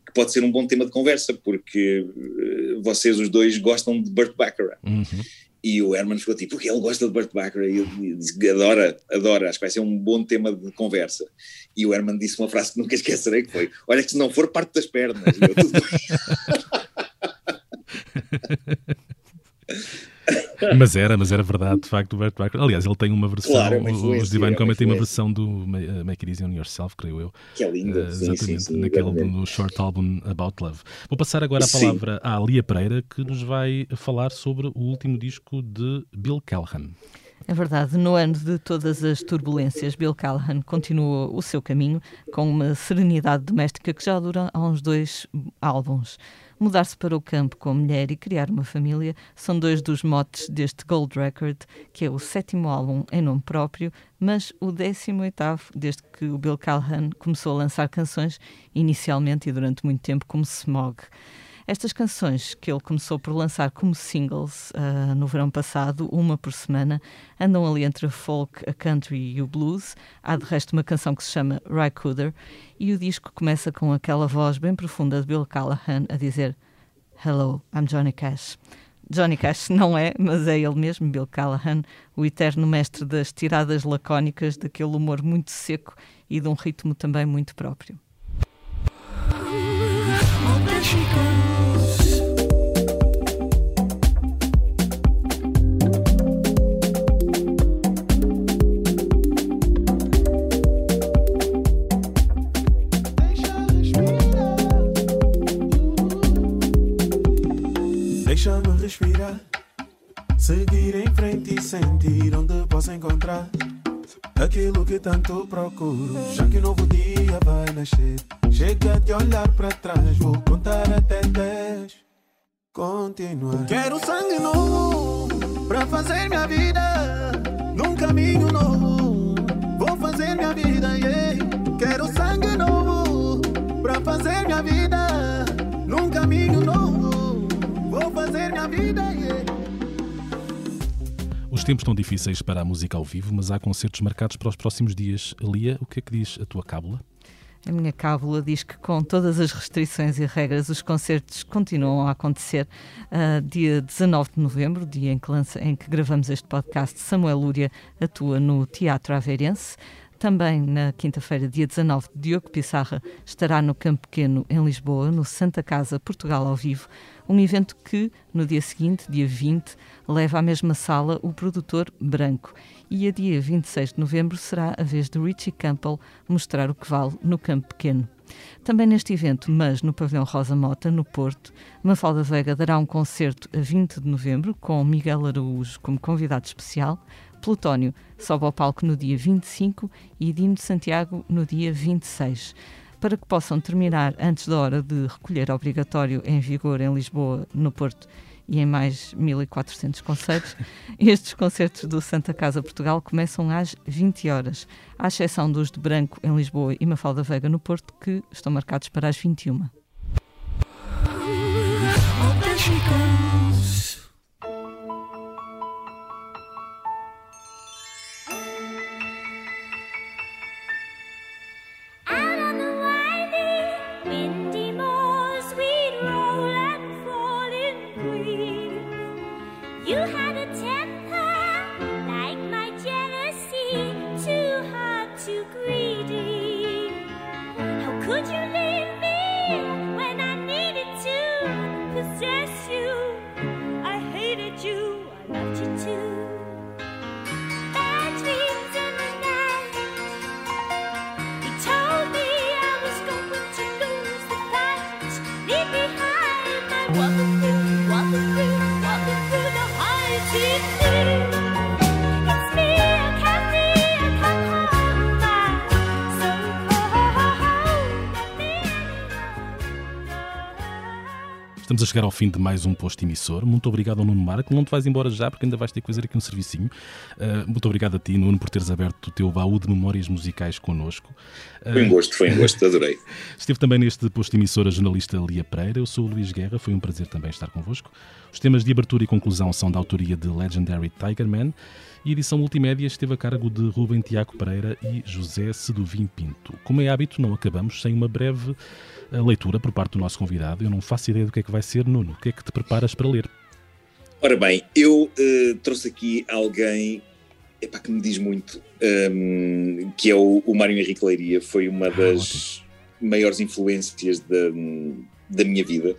C: que pode ser um bom tema de conversa, porque uh, vocês os dois gostam de Burt Bacharach.
A: Uhum.
C: E o Herman ficou tipo, porque ele gosta de Burt Bacharach, e disse adora, adora, acho que vai ser um bom tema de conversa. E o Herman disse uma frase que nunca esquecerei, que foi, olha que se não for, parte das pernas. Eu, tudo.
A: Mas era, mas era verdade, de facto, o Burt Bacharach. Aliás, ele tem uma versão,
C: Claro, é uma
A: os Divine
C: é uma
A: Comedy tem uma versão do uh, Make It Easy on Yourself, creio eu.
C: Que é linda.
A: Uh,
C: sim, sim,
A: exatamente,
C: sim.
A: naquele
C: exatamente.
A: no short album About Love. Vou passar agora a
C: Sim.
A: palavra à Lia Pereira, que nos vai falar sobre o último disco de Bill Callahan.
B: É verdade, no ano de todas as turbulências, Bill Callahan continua o seu caminho com uma serenidade doméstica que já dura há uns dois álbuns. Mudar-se para o campo com a mulher e criar uma família são dois dos motes deste Gold Record, que é o sétimo álbum em nome próprio, mas o décimo oitavo desde que o Bill Callahan começou a lançar canções, inicialmente e durante muito tempo como Smog. Estas canções que ele começou por lançar como singles ah, no verão passado, uma por semana, andam ali entre a folk, a country e o blues. Há de resto uma canção que se chama Rycooder e o disco começa com aquela voz bem profunda de Bill Callahan a dizer Hello, I'm Johnny Cash. Johnny Cash não é, mas é ele mesmo, Bill Callahan, o eterno mestre das tiradas lacónicas, daquele humor muito seco e de um ritmo também muito próprio.
F: Deixa-me respirar, seguir em frente e sentir onde posso encontrar aquilo que tanto procuro. Já que um novo dia vai nascer, chega de olhar para trás, vou contar até 10. Continuar. Quero sangue novo para fazer minha vida num caminho novo. Vou fazer minha vida, yeah. Quero sangue novo para fazer minha vida num caminho novo. Minha vida, yeah.
A: Os tempos estão difíceis para a música ao vivo, mas há concertos marcados para os próximos dias. Lia, o que é que diz a tua cábula?
B: A minha cábula diz que, com todas as restrições e regras, os concertos continuam a acontecer. Ah, dia 19 de novembro, dia em que, lança- em que gravamos este podcast, Samuel Lúria atua no Teatro Aveirense. Também na quinta-feira, dia 19, Diogo Pissarra estará no Campo Pequeno, em Lisboa, no Santa Casa Portugal ao vivo. Um evento que, no dia seguinte, dia 20, leva à mesma sala o produtor Branco. E a dia 26 de novembro será a vez de Richie Campbell mostrar o que vale no Campo Pequeno. Também neste evento, mas no Pavilhão Rosa Mota, no Porto, Mafalda Veiga dará um concerto a 20 de novembro com Miguel Araújo como convidado especial. Plutónio sobe ao palco no dia 25 e Dino de Santiago no dia 26. Para que possam terminar antes da hora de recolher obrigatório em vigor em Lisboa, no Porto e em mais 1400 concertos, estes concertos do Santa Casa Portugal começam às 20 horas, à exceção dos de Branco em Lisboa e Mafalda Veiga no Porto, que estão marcados para as 21.
G: one.
A: Estamos a chegar ao fim de mais um posto emissor. Muito obrigado ao Nuno Marco. Não te vais embora já, porque ainda vais ter que fazer aqui um servicinho. Uh, muito obrigado a ti, Nuno, por teres aberto o teu baú de memórias musicais connosco. Uh,
C: Foi um gosto, foi um gosto, adorei.
A: Esteve também neste posto emissor a jornalista Lia Pereira. Eu sou o Luís Guerra, foi um prazer também estar convosco. Os temas de abertura e conclusão são da autoria de Legendary Tiger Man e a edição multimédia esteve a cargo de Rubem Tiago Pereira e José Seduvim Pinto. Como é hábito, não acabamos sem uma breve eh, leitura por parte do nosso convidado. Eu não faço ideia do que é que vai ser, Nuno. O que é que te preparas para ler?
C: Ora bem, eu eh, trouxe aqui alguém epá, que me diz muito, ehm, que é o, o Mário Henrique Leiria. Foi uma das maiores influências da, da minha vida.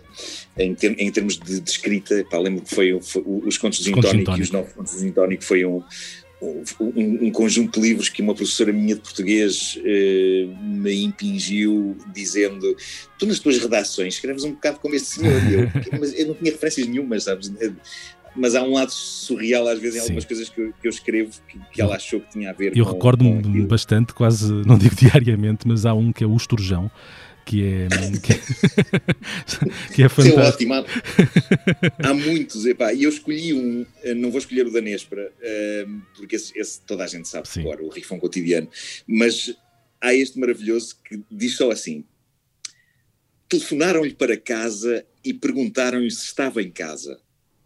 C: em, ter- em termos de, de escrita, pá, lembro que foi, foi os contos de Zintónico e os nove contos de Zintónico foi um, um, um conjunto de livros que uma professora minha de português eh, me impingiu dizendo tu nas tuas redações escreves um bocado como este senhor e eu, mas eu não tinha referências nenhumas, sabes? Mas há um lado surreal às vezes em
A: Sim.
C: algumas coisas que eu, que eu escrevo que, que ela achou que tinha a ver
A: Eu recordo-me bastante, quase, não digo diariamente, mas há um que é o Esturjão, que é, que é, que é
C: é
A: fantástico.
C: ótimo. Há, há muitos, epá, e eu escolhi um, eh, não vou escolher o da Nespra, eh, porque esse, esse toda a gente sabe agora, o Rifão Cotidiano, mas há este maravilhoso que diz só assim: telefonaram-lhe para casa e perguntaram-lhe se estava em casa.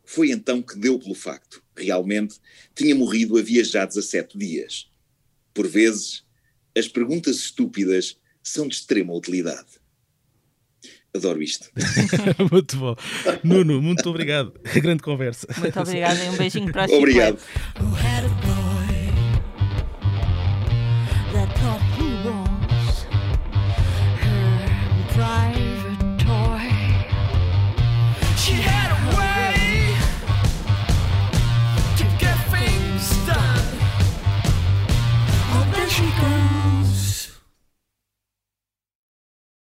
C: Foi então que deu pelo facto. Realmente tinha morrido havia já 17 dias. Por vezes, as perguntas estúpidas são de extrema utilidade. Adoro isto.
A: muito bom. Nuno, muito obrigado. Grande conversa.
B: Muito obrigada e um beijinho para a
C: Obrigado.
G: has